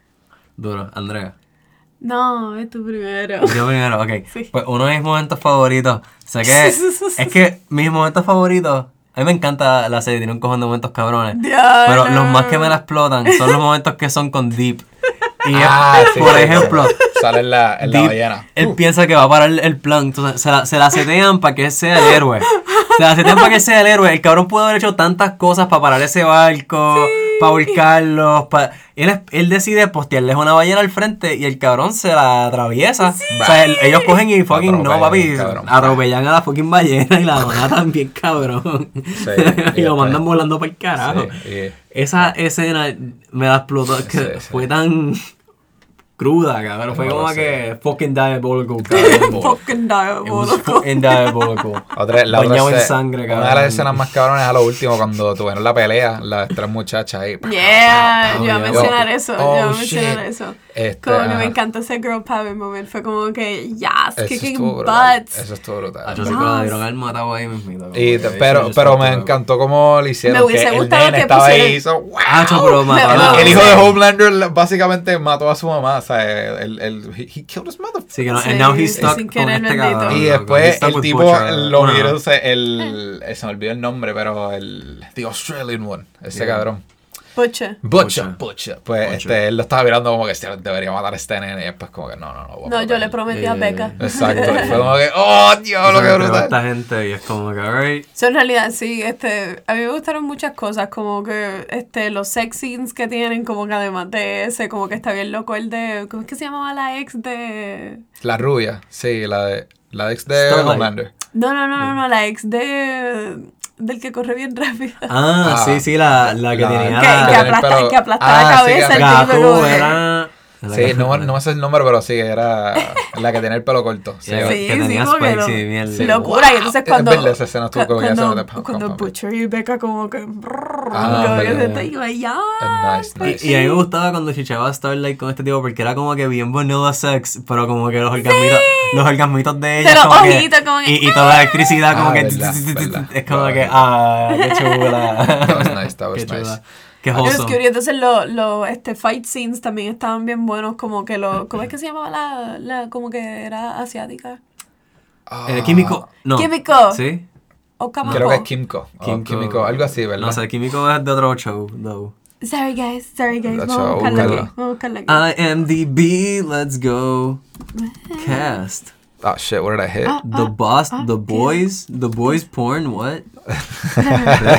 Duro, Andrea.
no, es tu primero.
Yo primero, ok.
Sí.
Pues uno de mis momentos favoritos. Sé que. es que mis momentos favoritos. A mí me encanta la serie, tiene un cojón de momentos cabrones. Pero los más que me la explotan son los momentos que son con Deep. Y
Ah, sí,
por
sí,
ejemplo,
Sale en la, en la ballena.
él piensa que va a parar el, plan. Entonces, se la, se la setean para que él sea el héroe. Se hace tiempo que sea el héroe. El cabrón pudo haber hecho tantas cosas para parar ese barco, para volcarlos. pa- Él, es- él decide postearles una ballena al frente y el cabrón se la atraviesa. O sea, el- ellos cogen y fucking no, papi.
cabrón.
Atropellan a la fucking ballena y la matan bien cabrón.
Sí,
y
y
lo mandan volando para el carajo.
Sí, y-
Esa escena me la explotó. es que
Sí, sí.
fue tan cruda, cabrón. Fue
No
como que fucking diabolical, cabrón.
Fucking diabolical.
fucking diabolical.
Otra, la otra
Bañado en sangre, cabrón.
Una de las escenas más cabrones es a lo último cuando tuvieron la pelea, las tres muchachas ahí.
Yeah,
Oh,
yo iba a mencionar eso, yo iba a
Oh,
mencionar
shit.
eso.
Este,
Como que me encantó ese girl power moment, fue como que, yes, kicking butts.
Eso estuvo brutal.
Yo sé que
Yes.
la dieron al matado ahí mismito. como
Y, pero pero me encantó cómo le hicieron.
Me hubiese
que el
gustado
nene
que
estaba ahí hizo.
Ah,
El, hijo de Homelander básicamente mató a su mamá. O sea, el, el, he, he killed his mother.
Sí, que no,
Sí,
and now he's stuck con
querer,
este.
Y después el tipo lo miró, o sea, el, se me olvidó el nombre, pero el The Australian one, ese
Yeah.
cabrón.
Butcher.
Butcher,
Butcher.
Butcher. Pues
Butcher.
este, él lo estaba mirando como que "Este debería matar a este nene. Y después como que no, no, no.
No, yo
matar".
le prometí
Yeah,
a
yeah,
Becca.
yeah.
Exacto. Y fue como que, oh, Dios, lo que
a esta
brutal.
gente y es como que, alright.
So, en realidad, sí, este, a mí me gustaron muchas cosas, como que este, los sex scenes que tienen, como que además de ese, como que está bien loco el de, ¿cómo es que se llamaba la ex de...?
La rubia, sí, la de, la ex de. Homelander.
No, no, no, no, no, la ex de... del que corre bien rápido.
Ah,
Ah,
sí, sí, la, la que
la-
tenía
que, que aplasta, que aplasta
Ah,
la
sí,
cabeza,
que-
el tipo
era...
Sí, no, no me sé el nombre, pero sí, era la que tenía el pelo corto. Sí,
Sí,
que
sí,
tenía
que
spikes
lo-
y mierda.
Sí.
Locura, y entonces
Es
cuando...
verdad, esa escena estuvo
cuando, cuando
pam, pam.
Butcher y Becca como que... brrr,
Ah,
como que
verdad.
se está ahí, como, ya.
Es nice, nice.
Y, y a mí me gustaba cuando chichaba a Starlight con este tipo porque era como que bien vanilla sex, pero como que los orgasmitos, los orgasmitos de ella. Como que-
como que-
y, y toda la electricidad, como
Ah,
que.
verdad, verdad.
Es como
Verdad.
que. Ah, qué chula.
That was nice, that was
Qué chula.
nice.
Qué
Es
wholesome.
que entonces los lo, este, fight scenes también estaban bien buenos, como que lo, ¿cómo es que se llamaba la, la como que era asiática?
Eh, químico. No.
Químico.
Sí.
O Kamako.
Creo que es Kimco. o Químico, algo así, ¿verdad?
No sé, químico es de otro show, though.
Sorry guys, sorry guys, vamos a buscarla aquí, vamos a buscarla aquí.
IMDb, let's go. Cast.
Oh shit, what did I hit?
Ah,
The Boss, The Boys, The Boys Porn, what? ¿Qué es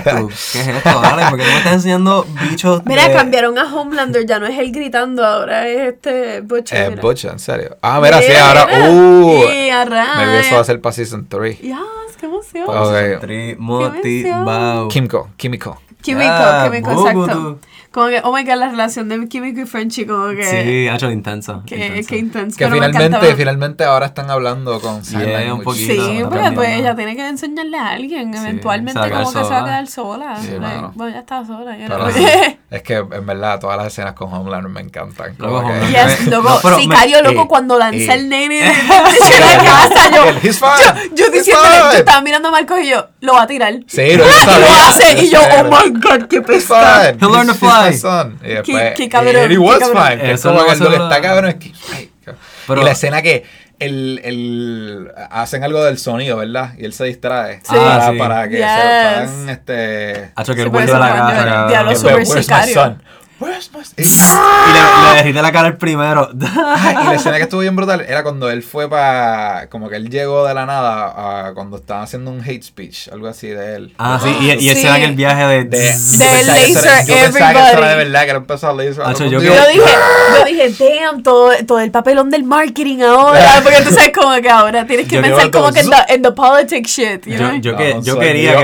esto? ¿Qué es? Dale, ¿por qué no me estás enseñando bichos
Mira,
de...
cambiaron a Homelander, ya no es él gritando, ahora es este Butcher.
eh,
mira.
Butcher, en serio. Ah, mira, sí,
Mira,
ahora.
mira.
Uh,
Sí, arranca.
maybe eso va a ser para Season 3.
Yes, qué emoción.
Ok.
Tri- motivado.
emoción.
Químico, Químico.
Químico,
Ah, Bobo,
exacto. Como que, oh my god, la relación de Químico y Frenchy, como que.
Sí, ha hecho intenso.
Que,
intenso.
que intenso.
Que finalmente, finalmente ahora están hablando con
Yeah, un poquito.
Sí, porque pues
¿no?
ella tiene que enseñarle a alguien.
Sí,
Eventualmente, como que se va a quedar sola.
Sí,
Like, bueno, ya estaba sola. ya
Pero
no-
es que en verdad todas las escenas con Homelander me encantan.
Luego
que-.
Yes,
No,
loco,
pero me-
sicario loco
y-
cuando lanza
y-
el nene de, de la casa. Yo,
El, He's fine.
yo, yo
he's
diciéndole, yo estaba mirando a Marcos y yo, lo va a tirar.
Sí, lo,
lo hace, y yo, oh my god, qué
fine.
He'll learn to fly.
My son. Y después,
qué cabrón, qué
was
cabrón.
fine. que es
Eso
como que
hace
lo que
lo-
está cabrón es que. ay, cabrón.
Pero-
y la escena que el, el, hacen algo del sonido, ¿verdad? Y él se distrae.
Sí.
Para,
Ah, sí.
para que
Yes.
se hagan este.
Ha hecho que a la casa.
diablo super sicario.
Where's my son?
le, le derrite la cara el primero.
Ah, y la escena que estuvo bien brutal era cuando él fue para. Como que él llegó de la nada a cuando estaban haciendo un hate speech, algo así de él.
ah, sí, y, y él
Sí.
el viaje de...
De,
De
yo
laser
yo pensaba que eso era de verdad, que era empezar a laser.
Hacho,
Algún
yo
Yo dije, yo dije, damn, todo, todo el papelón del marketing ahora. Porque tú sabes como que ahora tienes que
Yo
pensar como que en the, en the politics shit, you
Yo,
know?
yo,
No,
que, yo quería
yo.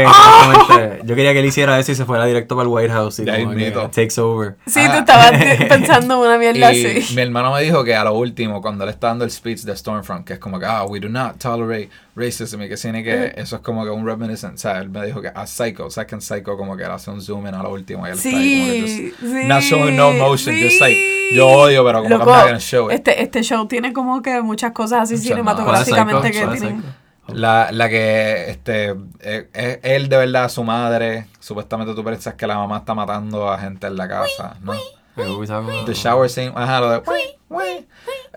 que yo quería que él hiciera eso y se fuera directo para el White House y como que takes over.
Sí,
Ah.
tú estabas pensando una mierda
Y
así.
mi hermano me dijo que a lo último, cuando él está dando el speech de Stormfront, que es como que, ah, we do not tolerate racism, y que tiene que, eso es como que un reminiscent, o sea, él me dijo que a Psycho, Second Psycho, como que él hace un zoom in a lo último, y él está ahí como que
Sí,
just,
sí.
not showing no emotion, just like,
sí.
yo odio, pero como
Loco,
que I'm not gonna show it.
Este, este show tiene como que muchas cosas así cinematográficamente
no.
que
¿Cuál es
tienen.
La, la que, este, eh, es él de verdad, su madre, supuestamente tú piensas que la mamá está matando a gente en la casa, ¿no? The shower scene, ajá, lo de...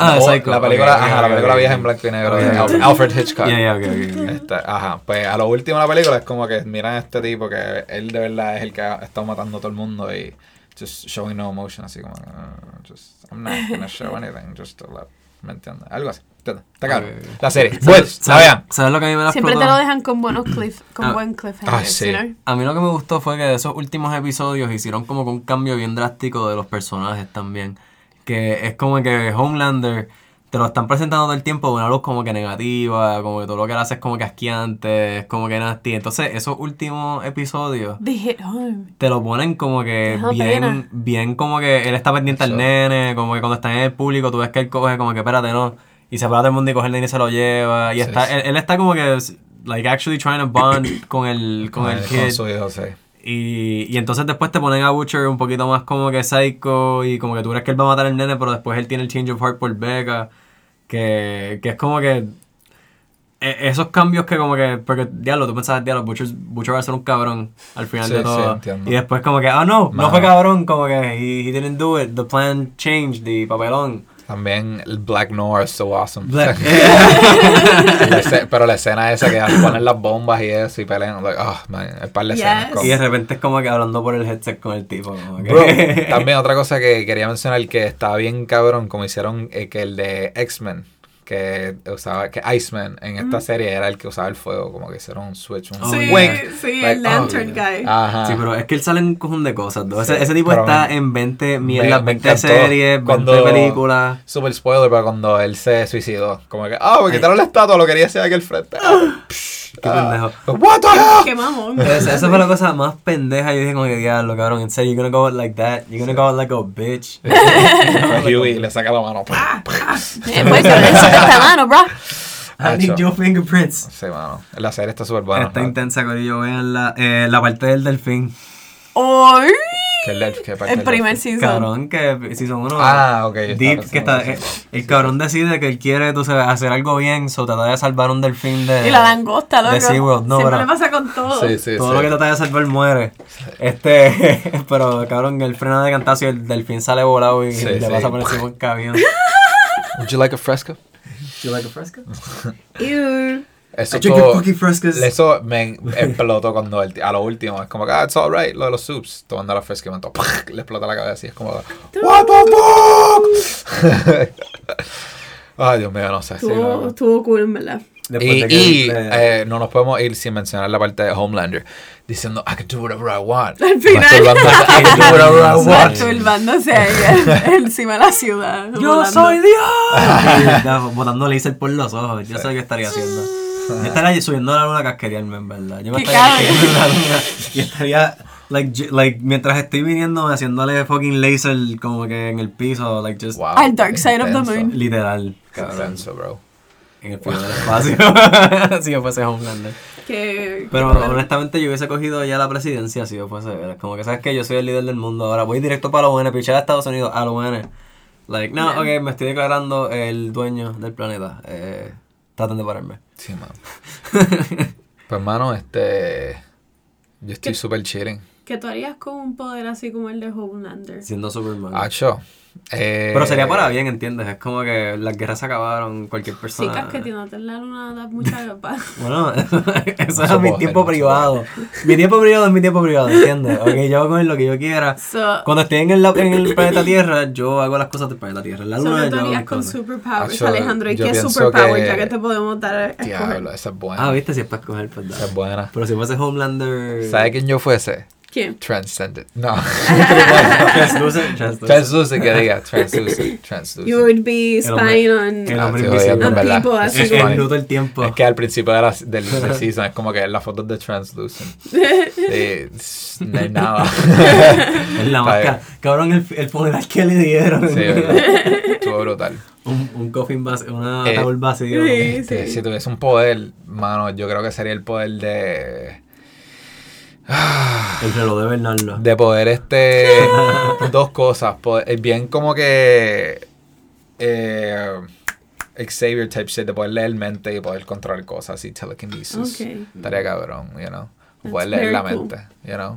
Ah, Psycho.
La película,
ok, ok,
ajá, la película
ok.
vieja en blanco y negro de Alfred Hitchcock.
Yeah, yeah, okay, okay, okay.
Este, ajá, pues a lo último de la película es como que miran a este tipo que él de verdad es el que ha estado matando a todo el mundo y just showing no emotion, así como, uh, just, I'm not gonna show anything, just to let ¿Me entiendes? Algo así. Está claro.
Ok.
La serie.
¿Sabes-
la
sabes-
vean.
¿Sabes lo que a mí me la
Siempre te lo dejan con buenos cliff, con
Ah.
buen cliffhanger,
Ah, sí.
A mí lo que me gustó fue que de esos últimos episodios hicieron como que un cambio bien drástico de los personajes también. Que es como que Homelander te lo están presentando todo el tiempo de una luz como que negativa, como que todo lo que él hace es como que asquiante, es como que nasty. Entonces, esos últimos episodios
They hit home.
te lo ponen como que bien,
pena.
bien como que él está pendiente al nene, como que cuando está en el público tú ves que él coge como que espérate, no, y se para todo el mundo y coge el nene y se lo lleva, y
Sí,
está,
sí.
Él, él está como que, like, actually trying to bond con el, con el
Con
kid.
su hijo, sí.
Y, y entonces después te ponen a Butcher un poquito más como que psycho y como que tú crees que él va a matar al nene, pero después él tiene el change of heart por Becca. Que, que es como que e- esos cambios que como que, porque diablo, tú pensabas, diablo, Butcher, Butcher va a ser un cabrón al final
Sí,
de
sí,
todo.
entiendo.
y después como que, ah no, no
Mano.
fue cabrón, como que he, he didn't do it, the plan changed, the papelón.
También el Black Noir es so awesome.
Black-
La pero la escena esa que ponen las bombas y eso y pelean, like, oh, man, el par de escenas. Como-
y de repente es como que hablando por el headset con el tipo. Como que,
Bro, también otra cosa que quería mencionar que estaba bien cabrón, como hicieron eh, que el de X-Men, que usaba, que Iceman en esta serie era el que usaba el fuego, como que hicieron un switch, un
Oh,
sí,
wink.
sí,
Like,
el lantern
oh,
guy.
Ajá.
Sí, pero es que él sale en un cojón de cosas. ¿no? Ese,
Sí,
ese tipo
pero
está
me-
en 20
me-
mierdas,
me
20
encantó
series, 20
cuando-
películas.
Super spoiler, pero cuando él se suicidó, como que, ah, me quitaron la estatua, lo quería hacer aquí al frente. Ah,
Qué pendejo.
What the hell?
Qué mamón.
Esa, esa fue la cosa más pendeja. Yo dije como que diablo, cabrón. En serio, you're gonna go out like that. You're gonna go out like a bitch.
Huey le saca la mano.
Esta mano, bro.
I need your fingerprints.
Sí, mano. La serie está súper buena.
Está
¿no?
intensa, Corillo. Vean la, eh, la parte del delfín.
¡Ay!
¿Qué le- qué parte
El primer season.
Cabrón, que si son uno.
Ah, ok.
Deep, que está, eh,
eso.
el cabrón decide que él quiere tú sabes, hacer algo bien, so trata de salvar un delfín de.
Y la langosta, loco.
de SeaWorld. No,
Siempre le pasa con todo.
Sí, sí,
Todo
sí.
lo que trata de salvar muere. Este, pero cabrón, el freno de cantazo y el delfín sale volado y
Sí,
le
sí.
pasa por encima un camión.
Would you like a fresco?
You like a fresco?
Ew.
Eso
I drink
todo-
frescos.
Eso me explotó cuando el, a lo último es como que, ah, it's alright, lo de los subs. Tomando la fresca y me le explota la cabeza y es como, what the fuck? Ay, Dios mío, no sé. sí,
Estuvo,
no.
cool, en verdad.
Después
Y,
de que
y,
le-
eh, no nos podemos ir sin mencionar la parte de Homelander diciendo I can do whatever I want.
Al final.
Masturbándose, I can do whatever I want.
Masturbándose ahí encima de la ciudad.
¡Yo
volando.
soy Dios! Botando laser por los ojos. Yo sé qué estaría haciendo. Yo estaría subiendo a la luna a casquerearme, en verdad. Yo me
Qué
estaría en la luna y estaría, like, like, mientras estoy viniendo, haciéndole fucking laser como que en el piso, like, just,
Wow,
Al dark side of the moon.
literal, cabrón.
Intenso, bro.
En el final del espacio. si yo fuese Homelander.
Que,
Pero
que-
honestamente yo hubiese cogido ya la presidencia si yo fuese Como que sabes que yo soy el líder del mundo. Ahora voy directo para lo bueno, pichar a Estados Unidos a lo bueno. Like, no,
Yeah.
ok, me estoy declarando el dueño del planeta. Eh, traten de pararme.
Sí, mano. Pues, mano, este. Yo estoy súper chilling.
¿Qué tú harías con un poder así como el de Homelander?
Siendo Superman.
Hacho. Eh,
Pero sería para bien, ¿entiendes? Es como que las guerras se acabaron, cualquier
Sí,
persona.
casquetinarte en la luna da mucha paz.
Bueno, eso es mi tiempo
mucho
privado. Mi tiempo privado es mi tiempo privado, ¿entiendes? Ok, yo hago lo que yo quiera.
So,
Cuando estoy en el, en el planeta Tierra, yo hago las cosas del planeta Tierra. En la
so
luna,
¿qué tú
yo hago
harías
mis
con
cosas.
superpowers, Alejandro? ¿Y qué superpower
que-
ya que te podemos dar?
Diablo, esa es buena.
Ah, viste, si es para escoger, pues
Esa es buena.
Pero si fuese Homelander.
¿Sabe quién yo fuese?
¿Quién?
Transcendent. No.
Translucent. Translucent.
Translucent, que diga. Translucent. Translucent.
You would be
El
spying on,
el
Ah, jodiendo, en
on people así
Es
El minuto del tiempo.
Es que al principio de la, del, del season es como que las fotos de Translucent. s- no hay nada.
Es la máscara. Cabrón, el, el funeral que le dieron.
Sí, ¿verdad? Estuvo brutal.
un, un coffin vacío, una
Eh,
ataúd vacío.
sí.
Este, Si tuviese un poder, mano, yo creo que sería el poder de.
El reloj de Bernardo.
De poder, este. dos cosas. Poder- bien como que. Eh, Xavier type shit, de poder leer mente y poder controlar cosas y telekinesis.
Ok.
Estaría cabrón, you know.
That's
Poder leer la
cool.
mente, you know.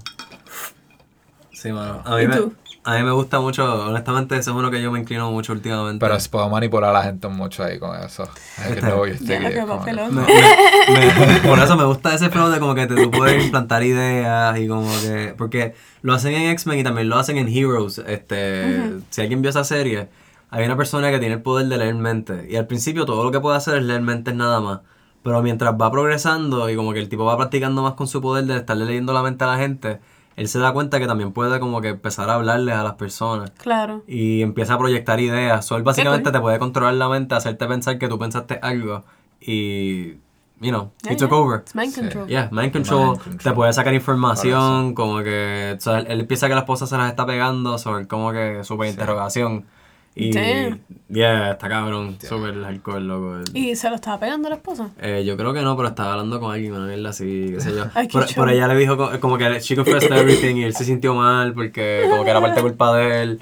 Sí, mano. A mí,
¿Y
me,
tú?
A mí me gusta mucho, honestamente, eso es uno que yo me inclino mucho últimamente.
Pero puedo manipular a la gente mucho ahí con eso. Ay, que
Este-
no,
que
como que-.
Me- me- me- por eso me gusta ese flow de como que te, tú puedes implantar ideas y como que... Porque lo hacen en X-Men y también lo hacen en Heroes. Este, Si alguien vio esa serie, hay una persona que tiene el poder de leer mente. Y al principio todo lo que puede hacer es leer mentes nada más. Pero mientras va progresando y como que el tipo va practicando más con su poder de estarle leyendo la mente a la gente, él se da cuenta que también puede como que empezar a hablarles a las personas.
Claro.
Y empieza a proyectar ideas. So, él básicamente
cool.
te puede controlar la mente, hacerte pensar que tú pensaste algo. Y, you know,
Yeah,
he took
yeah.
over.
It's mind
Sí.
control.
Yeah, mind control,
Mind control.
te puede sacar información, como que, o sea, él, él empieza que la esposa se las está pegando, sobre como que súper interrogación. Y,
Damn.
yeah, está cabrón, súper alcohol, loco.
¿Y se lo estaba pegando la esposa?
Eh, yo creo que no, pero estaba hablando con alguien, una mierda así, qué sé yo.
Ay, qué
por, ella le dijo co- como que she confessed everything y él se sintió mal porque como que era parte culpa de él.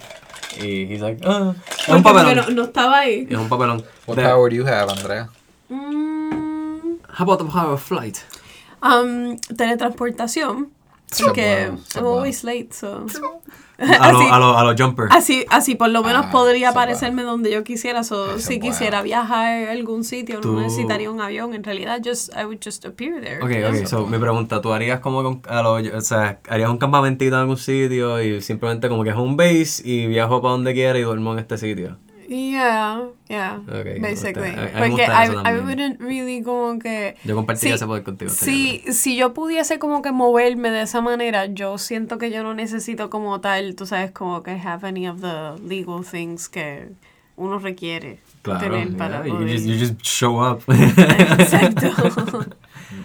Y he's like, ah, es un papelón.
no, no estaba ahí.
Es un papelón.
What
De-
power do you have, Andrea?
Mm,
How about the power of flight?
um, teletransportación. Porque I'm always late, so.
A los a lo, a lo jumper.
Así, así por lo menos
Ah,
podría aparecerme donde yo quisiera. So,
Eso
si
bueno.
quisiera viajar a algún sitio,
Tú-
no necesitaría un avión. En realidad, just, I would just appear there.
Ok, ok, so mi pregunta, ¿tú harías como con, a lo, o sea, harías un campamentito en algún sitio y simplemente como que es home base y viajo para donde quiera y duermo en este sitio?
Yeah, yeah,
Ok, me
basically.
gusta. A
Porque I, I wouldn't really como que...
Yo compartiría
Sí,
ese poder contigo.
Si, si yo pudiese como que moverme de esa manera, yo siento que yo no necesito como tal, tú sabes, como que have any of the legal things que uno requiere
Claro,
tener para
yeah, you,
poder-
just, you just show up.
Exacto.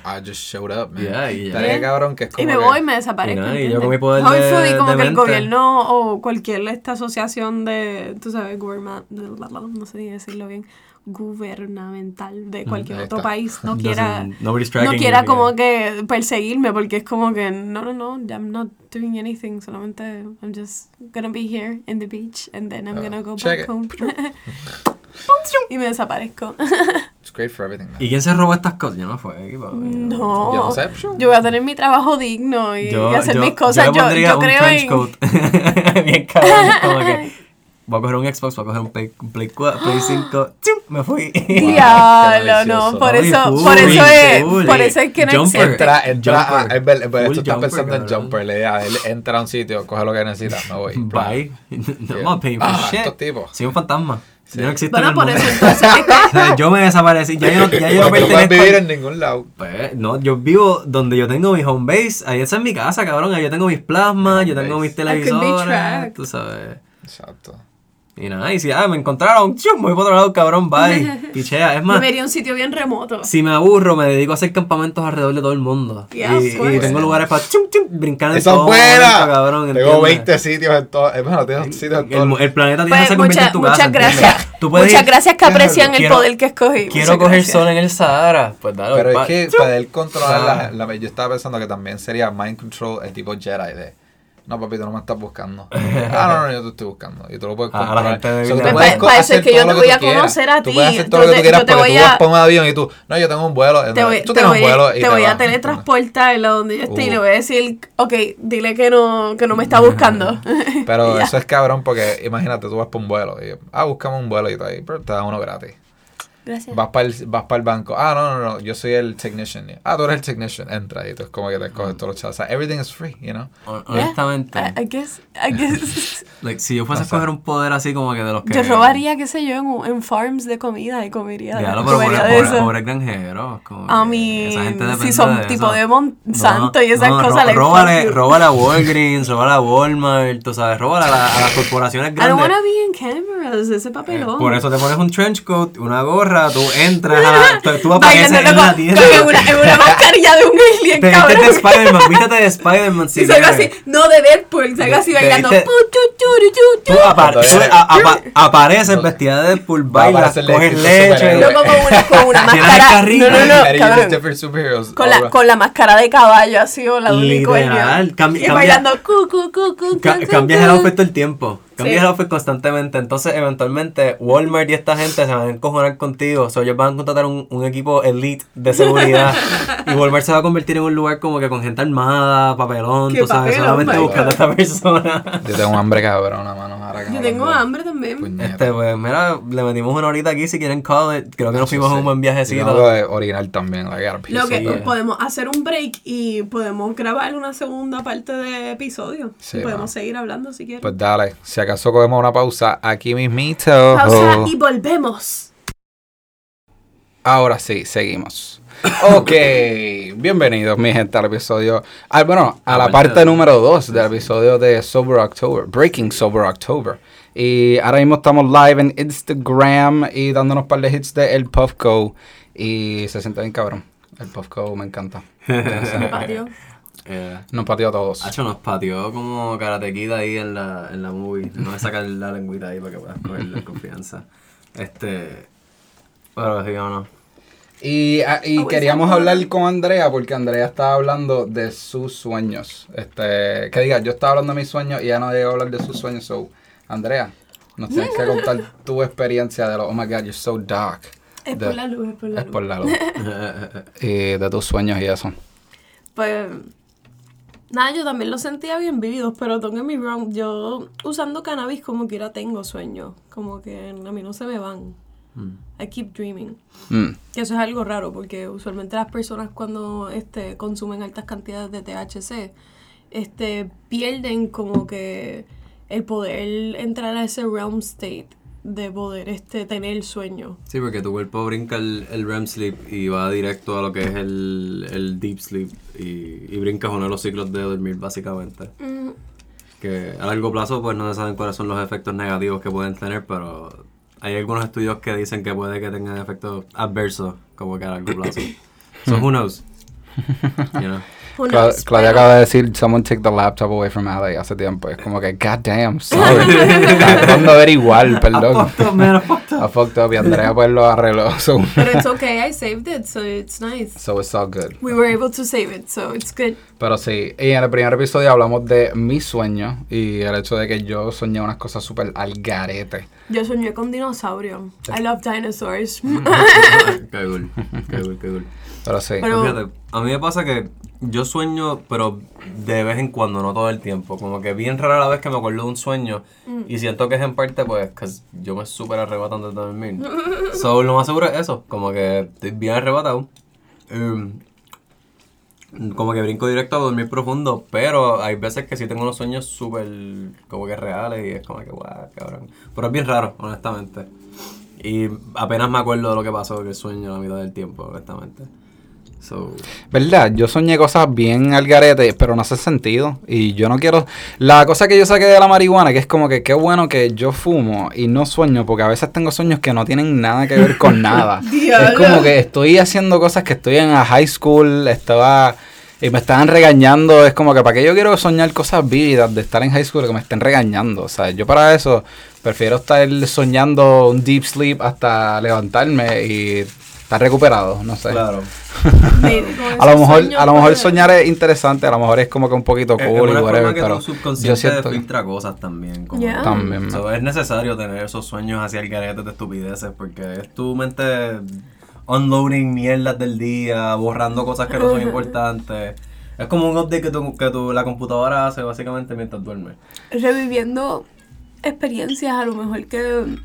I just showed up, man.
Yeah, y ya.
Estaría cabrón que es como
y me
que-
voy y me desaparezco.
Y nada, y yo con mi poder de-
Hopefully, como
de
que el
mente.
gobierno o cualquier esta asociación de, tú sabes, gubernamental, no sé si decirlo bien, gubernamental de cualquier
Mm, ahí
otro país no quiera, no quiera
you,
como
yeah.
que perseguirme porque es como que no, no, no, I'm not doing anything, solamente I'm just gonna be here in the beach and then I'm
Ah,
gonna go back
it.
home. y me desaparezco.
It's great for everything.
¿Y quién se robó estas cosas? Yo no fue. equipo.
no.
Yo no sé.
Yo voy a tener mi trabajo digno y,
Yo,
y hacer
yo-
mis cosas.
Yo,
Yo,
pondría
yo
un
creo
trench
en.
coat. Bien cabrón. Como que voy a coger un Xbox, voy a coger un Play, un Play, 4, Play 5. ¡chum! Me fui.
Diablo, no, por eso, por eso es, por eso es que no
Jumper.
existe.
Entra, entra, a,
Jumper.
es verdad, pero
Full
tú estás
jumper,
pensando en
cabrón.
jumper, le da, él entra a un sitio, coge lo que necesita, me voy.
Bye. No, paying for
Ah,
shit.
estos tipos.
Soy un fantasma. Yo no existo
Bueno,
en el
por
mundo.
eso entonces es que-
O sea, yo me desaparecí. Ya yo no, ya yo no
No
pertenezco
vivir
al-
en ningún lado.
Pues, no, yo vivo donde yo tengo mi home base. Ahí esa es mi casa, cabrón. Ahí yo tengo mis plasmas, yo tengo mis televisores. Tú sabes.
Exacto.
Y nada, y si ah, me encontraron, chum, me voy para otro lado, cabrón, bye. Pichea. Es
Yo
más,
me iría a un sitio bien remoto.
si me aburro, me dedico a hacer campamentos alrededor de todo el mundo.
Yeah,
y, y tengo lugares para chum, chum, brincar en
¡Esa es
todo momento,
buena!
cabrón.
Tengo
¿entiendes?
20 sitios en todo. Bueno, tengo sitios en todo.
El, el planeta tiene
Pues,
se convierte
mucha-
en tu
muchas
casa.
gracias.
Tú puedes
Muchas
ir-
gracias que aprecian el
Quiero-
poder que escogí.
Quiero coger
gracias.
sol en el Sahara. Pues dale,
Pero
va.
es que
Chum.
para él controlar
Ah.
la, la- Yo estaba pensando que también sería mind control el tipo Jedi de. No, papito, no me estás buscando. ah, no, no, yo te estoy buscando. Y tú lo puedes
A- a la gente de
que tú
Pues,
puedes
para eso es que yo te voy a
tú
conocer a
Tú
ti.
puedes hacer todo
Yo
lo que
te-
tú quieras
te
porque
voy
tú
a-
vas para un avión y tú. No, yo tengo un vuelo.
Te voy,
tú
te
tienes
voy-
un vuelo y
te voy a teletransportar a donde yo esté y
Uh.
le voy a decir, ok, dile que no, que no me está buscando.
Pero
Y
eso es cabrón porque imagínate, tú vas para un vuelo y ah, buscamos un vuelo y todo ahí, pero te dan uno gratis.
Gracias.
Vas para el, vas para el banco. Ah, no, no, no, yo soy el technician. Ah, tú eres el technician. Entra y tú es como que te coges todos los chavos. O sea, everything is free, you know?
Hon-
Yeah,
Honestamente,
I, I guess, I guess.
like, si yo fuese a
O sea,
escoger un poder así como que de los que.
Yo robaría, qué sé yo, en, en farms de comida y comería,
Ya, pero pobre, pobre, granjeros. Como
A mí,
esa gente
si son
de
tipo
eso.
de Monsanto y esas
no,
cosas,
ro- róbale, róbale a Walgreens, róbale a Walmart, tú sabes, róbale a, la- a las corporaciones
I don't
grandes.
wanna be in cameras, ese papelón.
Por eso te pones un trench coat, una gorra, tú entras a la, tú, tú apareces
Bailando
en la tienda.
con una, en una mascarilla de un alien,
Te
cabrón.
vistes de Spider-Man, vístete de Spider-Man si
y salgo así, no de Deadpool, salgo así bailando.
te- Tú, apar- a- apareces vestida de Deadpool,
Va a
bailas, coges leche.
Loco con una, con máscara. No, no, no, cabrón. Con la, con la máscara de caballo así o la de unicornio.
Literal, cambi-
y
cambia-
bailando cu, cu, cu, cu,
Ca-
cu, cu,
cambias el outfit todo el tiempo. Cambias
Sí.
el outfit constantemente. Entonces, eventualmente, Walmart y esta gente se van a encojonar contigo. O sea, ellos van a contratar un, un equipo elite de seguridad. y Walmart se va a convertir en un lugar como que con gente armada, papelón,
¿Qué
tú sabes,
papelón,
solamente buscando a esta persona.
Yo tengo hambre cabrona, mano. Ahora
Yo tengo hambre también.
Este, pues, mira, le metimos una horita aquí si quieren call it. Creo que nos fuimos en un buen viajecito.
que orinar también. I gotta pee
Lo que
yeah.
podemos hacer un break y podemos grabar una segunda parte de episodio.
Sí,
podemos seguir hablando si quieres.
Pues dale, si
acaso cogemos una pausa aquí mismito.
Pausa y volvemos.
Ahora sí, seguimos. Ok, bienvenidos mi gente al episodio, ah, bueno, a la parte número 2 del episodio de Sober October, Breaking Sober October. Y ahora mismo estamos live en Instagram y dándonos un par de hits de El Puffco. Y se siente bien cabrón. El Puffco me encanta.
Eh,
Nos pateó a todos.
Hacho nos pateó como karatequita ahí en la, en la movie. No me sacar la lengüita ahí para que puedas cogerle confianza. Este. Pero sigamos.
Y, ah, y
Oh,
queríamos
esa
hablar con Andrea porque Andrea estaba hablando de sus sueños. Este, que diga, yo estaba hablando de mis sueños y ella no llegó a hablar de sus sueños. So, Andrea, nos tienes que contar tu experiencia de lo, oh my god, you're so dark.
Es
De-
por la luz, es por la
Es
luz.
por la luz. y de tus sueños y eso.
Pues nada, yo también lo sentía bien vividos, pero don't get me wrong, yo usando cannabis como quiera tengo sueños, como que a mí no se me van. I keep dreaming.
Mm.
Que eso es algo raro porque usualmente las personas cuando este, consumen altas cantidades de THC este, pierden como que el poder entrar a ese realm state de poder este, tener el sueño.
Sí, porque tu cuerpo brinca el, el REM sleep y va directo a lo que es el, el deep sleep y, y brincas uno de los ciclos de dormir, básicamente.
Mm,
Que a largo plazo, pues no se saben cuáles son los efectos negativos que pueden tener, pero hay algunos estudios que dicen que puede que tengan efectos adversos, como que a largo plazo. So, who knows? You know?
Who
Cla-
knows?
Claudia
Pero-
acaba de decir, someone take the laptop away from Ali hace tiempo. Es como que, god damn, sorry. Tratando de ver igual, perdón.
I fucked up, man, I fucked up.
I fucked up y Andrea pues lo arregló. So,
Pero it's okay, I saved it, so it's nice.
so it's all good.
We were able to save it, so it's good.
Pero sí, y en el primer episodio hablamos de mis sueños y el hecho de que yo soñé unas cosas súper al garete.
Yo soñé con dinosaurio. I love dinosaurs.
Qué cool, qué cool, qué cool.
Pero sí.
Pero-
Fíjate, a mí me pasa que yo sueño, pero de vez en cuando, no todo el tiempo. Como que bien rara la vez que me acuerdo de un sueño y siento que es en parte, pues, que yo me súper arrebato antes de dormir. so, lo más seguro es eso, como que estoy bien arrebatado. Em, como que brinco directo a dormir profundo, pero hay veces que sí tengo unos sueños súper, como que reales y es como que, guau, cabrón. Pero es bien raro, honestamente. Y apenas me acuerdo de lo que pasó en el sueño la mitad del tiempo, honestamente. So,
¿Verdad? Yo soñé cosas bien al garete, pero no hace sentido. Y yo no quiero... La cosa que yo saqué de la marihuana, que es como que qué bueno que yo fumo y no sueño, porque a veces tengo sueños que no tienen nada que ver con nada. es como que estoy haciendo cosas que estoy en la high school, estaba... Y me estaban regañando, es como que para qué yo quiero soñar cosas vívidas de estar en high school que me estén regañando. O sea, yo para eso prefiero estar soñando un deep sleep hasta levantarme y estar recuperado, no sé.
claro.
A lo mejor, a lo mejor soñar es interesante, a lo mejor es como que un poquito
Es-
cool
es
y whatever, pero yo
subconsciente
siento que-
filtra cosas también. Como,
Yeah.
También,
So, es necesario tener esos sueños hacia el garete de estupideces porque es tu mente unloading mierdas del día, borrando cosas que no son importantes. Es como un update que, tu, que tu, la computadora hace básicamente mientras duermes.
reviviendo experiencias a lo mejor que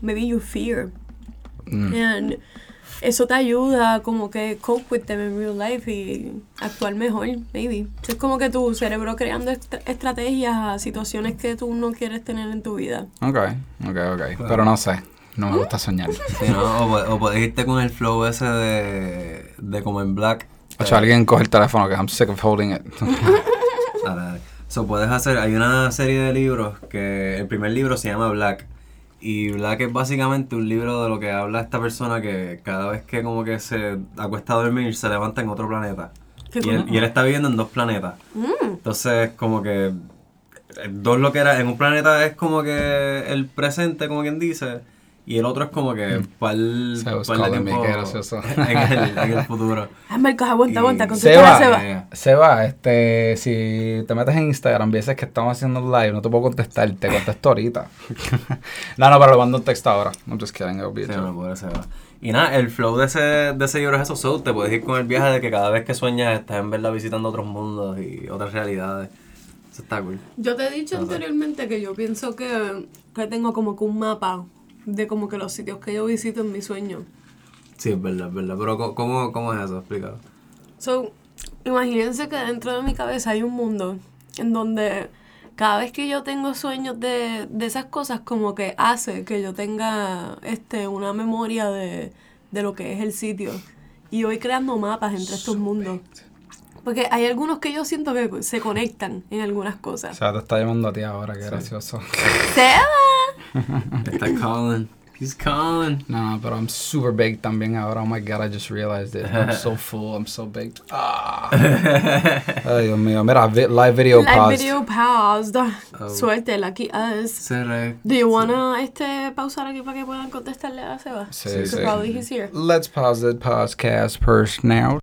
maybe you fear.
Mm.
And eso te ayuda como que cope with them in real life y actuar mejor, maybe. Es como que tu cerebro creando estra- estrategias a situaciones que tú no quieres tener en tu vida.
Ok, ok, ok. Pero no sé, no me gusta soñar.
Sí, ¿no? o, o puedes irte con el flow ese de, de como en Black.
Ocho, alguien coge el teléfono que I'm sick of holding it.
Dale, dale. So, puedes hacer, hay una serie de libros que el primer libro se llama Black. Y Black es básicamente un libro de lo que habla esta persona que cada vez que como que se acuesta a dormir se levanta en otro planeta. Y él, y él está viviendo en dos planetas. Entonces, como que eh, dos lo que era, en un planeta es como que el presente, como quien dice, y el otro es como que para el, tiempo
qué gracioso.
en el, en el futuro.
Ah, Marcos, aguanta,
Y-
aguanta, con
Seba,
historia se va.
Eh,
Seba, este, si te metes en Instagram, veces que estamos haciendo live, no te puedo contestar, te contesto ahorita. no, no, pero le mando un texto ahora. I'm just kidding,
no, pobre Seba. Y nada, el flow de ese, de ese libro es eso, so, te puedes ir con el viaje de que cada vez que sueñas estás en verdad visitando otros mundos y otras realidades. Eso está cool.
Yo te he dicho anteriormente que yo pienso que, que tengo como que un mapa de como que los sitios que yo visito en mi sueño.
Sí, es verdad, es verdad. Pero ¿cómo, cómo es eso? Explícalo.
So, imagínense que dentro de mi cabeza hay un mundo en donde cada vez que yo tengo sueños de, de esas cosas, como que hace que yo tenga este una memoria de, de lo que es el sitio. Y voy creando mapas entre estos mundos. Porque hay algunos que yo siento que se conectan en algunas
O
cosas.
sea, te está llamando a ti ahora, qué gracioso.
Seba.
Está calling. He's calling.
No, no, pero I'm super baked también ahora. Oh my god, I just realized it. I'm so full, I'm so baked. Ah. Ay, Dios mío. Mira, vi- live video
Live
paused.
video paused.
Oh.
Suerte, lucky us.
Seré.
Do you wanna este, pausar aquí para que puedan contestarle a Seba?
Sí,
So
sí.
probably he's here.
Let's pause the podcast first now.